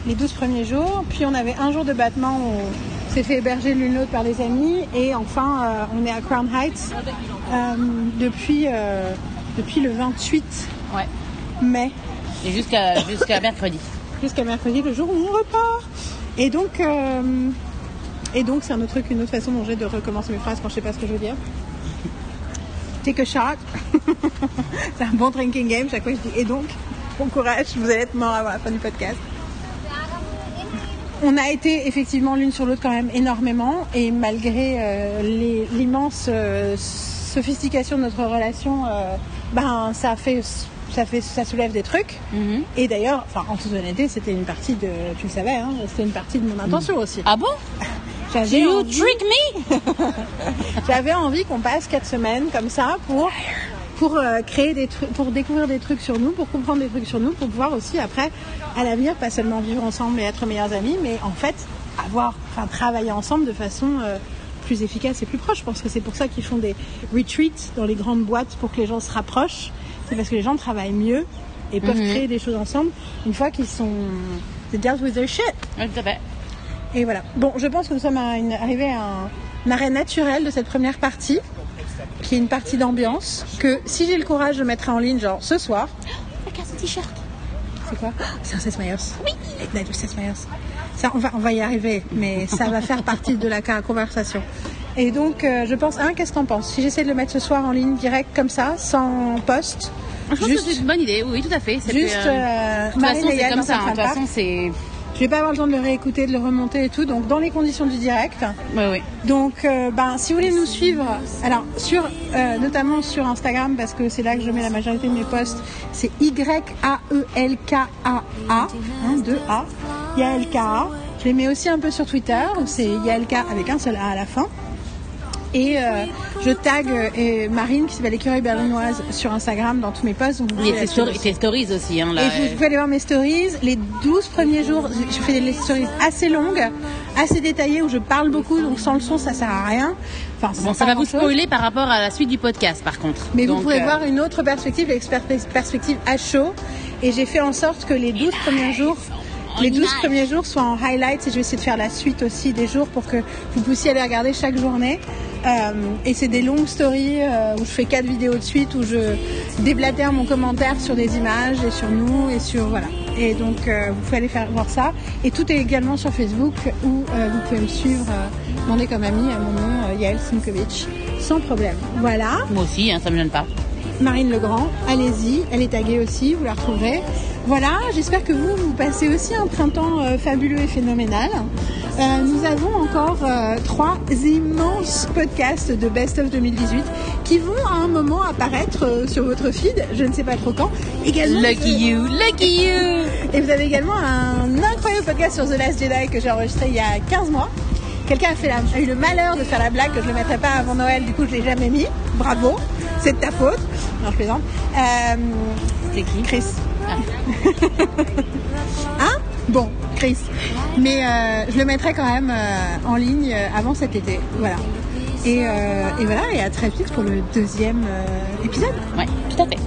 [SPEAKER 1] les 12 premiers jours. Puis on avait un jour de battement où on s'est fait héberger l'une l'autre par des amis. Et enfin, euh, on est à Crown Heights euh, depuis, depuis le 28
[SPEAKER 2] Ouais.
[SPEAKER 1] mai
[SPEAKER 2] Et jusqu'à mercredi.
[SPEAKER 1] jusqu'à mercredi, le jour où on repart. Et donc, et donc c'est un autre truc, une autre façon dont j'ai de recommencer mes phrases quand je sais pas ce que je veux dire. Take a shot. (laughs) c'est un bon drinking game. Chaque fois je dis et donc, bon courage, vous allez être mort avant la fin du podcast. on a été effectivement l'une sur l'autre quand même énormément et malgré euh, l'immense euh, sophistication de notre relation, euh, ben ça fait ça fait ça soulève des trucs.
[SPEAKER 2] Mhm.
[SPEAKER 1] Et d'ailleurs, enfin en toute honnêteté, c'était une partie de, tu le savais, hein, c'était une partie de mon intention aussi.
[SPEAKER 2] Ah bon? (laughs)
[SPEAKER 1] J'avais
[SPEAKER 2] You
[SPEAKER 1] envie-
[SPEAKER 2] trick me? (laughs)
[SPEAKER 1] J'avais envie qu'on passe quatre semaines comme ça pour pour euh, créer des trucs, pour découvrir des trucs sur nous, pour comprendre des trucs sur nous, pour pouvoir aussi après, à l'avenir, pas seulement vivre ensemble et être meilleurs amis, mais en fait avoir, enfin travailler ensemble de façon euh, plus efficace et plus proche. Je pense que c'est pour ça qu'ils font des retreats dans les grandes boîtes pour que les gens se rapprochent. C'est parce que les gens travaillent mieux et peuvent créer des choses ensemble une fois qu'ils sont they dealt with their shit. Et voilà. Bon, je pense que nous sommes à une- arrivés à un arrêt naturel de cette première partie, qui est une partie d'ambiance, que si j'ai le courage, je mettrai en ligne, genre ce soir.
[SPEAKER 2] Regarde ce t-shirt.
[SPEAKER 1] C'est quoi? C'est un Seth Meyers. Oui. Avec Seth Meyers. Ça, on va, on va y arriver, mais ça va faire partie de la conversation. Et donc, euh, je pense, hein, qu'est-ce que t'en penses? Si j'essaie de le mettre ce soir en ligne direct comme ça, sans post,
[SPEAKER 2] Je pense
[SPEAKER 1] juste,
[SPEAKER 2] que c'est une bonne idée, oui, tout à fait.
[SPEAKER 1] Juste
[SPEAKER 2] euh,
[SPEAKER 1] euh,
[SPEAKER 2] de toute façon, c'est comme ça. hein. De toute façon, c'est.
[SPEAKER 1] Je vais pas avoir le temps de le réécouter, de le remonter et tout. Donc, dans les conditions du direct,
[SPEAKER 2] Oui, oui.
[SPEAKER 1] Donc, euh, ben, si vous voulez nous suivre, alors sur, euh, notamment sur Instagram, parce que c'est là que je mets la majorité de mes posts, c'est Y A E L K A A, hein, deux A, Y A L K A. Je les mets aussi un peu sur Twitter, c'est Y A L K avec un seul A à la fin. Et euh, je tag euh, et Marine qui s'appelle l'écureuil berlinoise sur Instagram dans tous mes posts. Donc vous
[SPEAKER 2] Et tes, stories,
[SPEAKER 1] aussi.
[SPEAKER 2] tes stories aussi, hein, là.
[SPEAKER 1] Et vous pouvez aller voir mes stories. Les 12 premiers jours, je fais des stories assez longues, assez détaillées où je parle beaucoup, donc sans le son, ça sert à rien. Enfin,
[SPEAKER 2] Bon, ça va vous spoiler par rapport à la suite du podcast, par contre.
[SPEAKER 1] Mais vous pouvez
[SPEAKER 2] euh,
[SPEAKER 1] voir une autre perspective, perspective à chaud. Et j'ai fait en sorte que les 12 premiers jours, les 12
[SPEAKER 2] image.
[SPEAKER 1] premiers jours soient en highlights et je vais essayer de faire la suite aussi des jours pour que vous puissiez aller regarder chaque journée. Euh, et c'est des longues stories euh, où je fais quatre vidéos de suite où je déblatère mon commentaire sur des images et sur nous et sur voilà. Et donc euh, vous pouvez aller faire voir ça. Et tout est également sur Facebook où vous pouvez me suivre, demander comme ami à mon nom Yael Simkovic sans problème. Voilà.
[SPEAKER 2] Moi aussi, hein, ça me gêne pas.
[SPEAKER 1] Marine Legrand, allez-y, elle est taguée aussi, vous la retrouverez. Voilà, j'espère que vous, vous passez aussi un printemps euh, fabuleux et phénoménal. Euh, nous avons encore euh, trois immenses podcasts de Best of 2018 qui vont à un moment apparaître sur votre feed, je ne sais pas trop quand. Également,
[SPEAKER 2] Lucky you, lucky you
[SPEAKER 1] et vous avez également un incroyable podcast sur The Last Jedi que j'ai enregistré il y a 15 mois. Quelqu'un a, eu le malheur de faire la blague que je ne le mettrai pas avant Noël, du coup je ne l'ai jamais mis. Bravo, c'est de ta faute. Non, je plaisante. Euh,
[SPEAKER 2] C'est qui
[SPEAKER 1] Chris.
[SPEAKER 2] Ah. (laughs)
[SPEAKER 1] Hein? Bon, Chris. Mais euh, je le mettrai quand même euh, en ligne avant cet été. Voilà. Et, et voilà, et à très vite pour le deuxième épisode.
[SPEAKER 2] Ouais, tout à fait.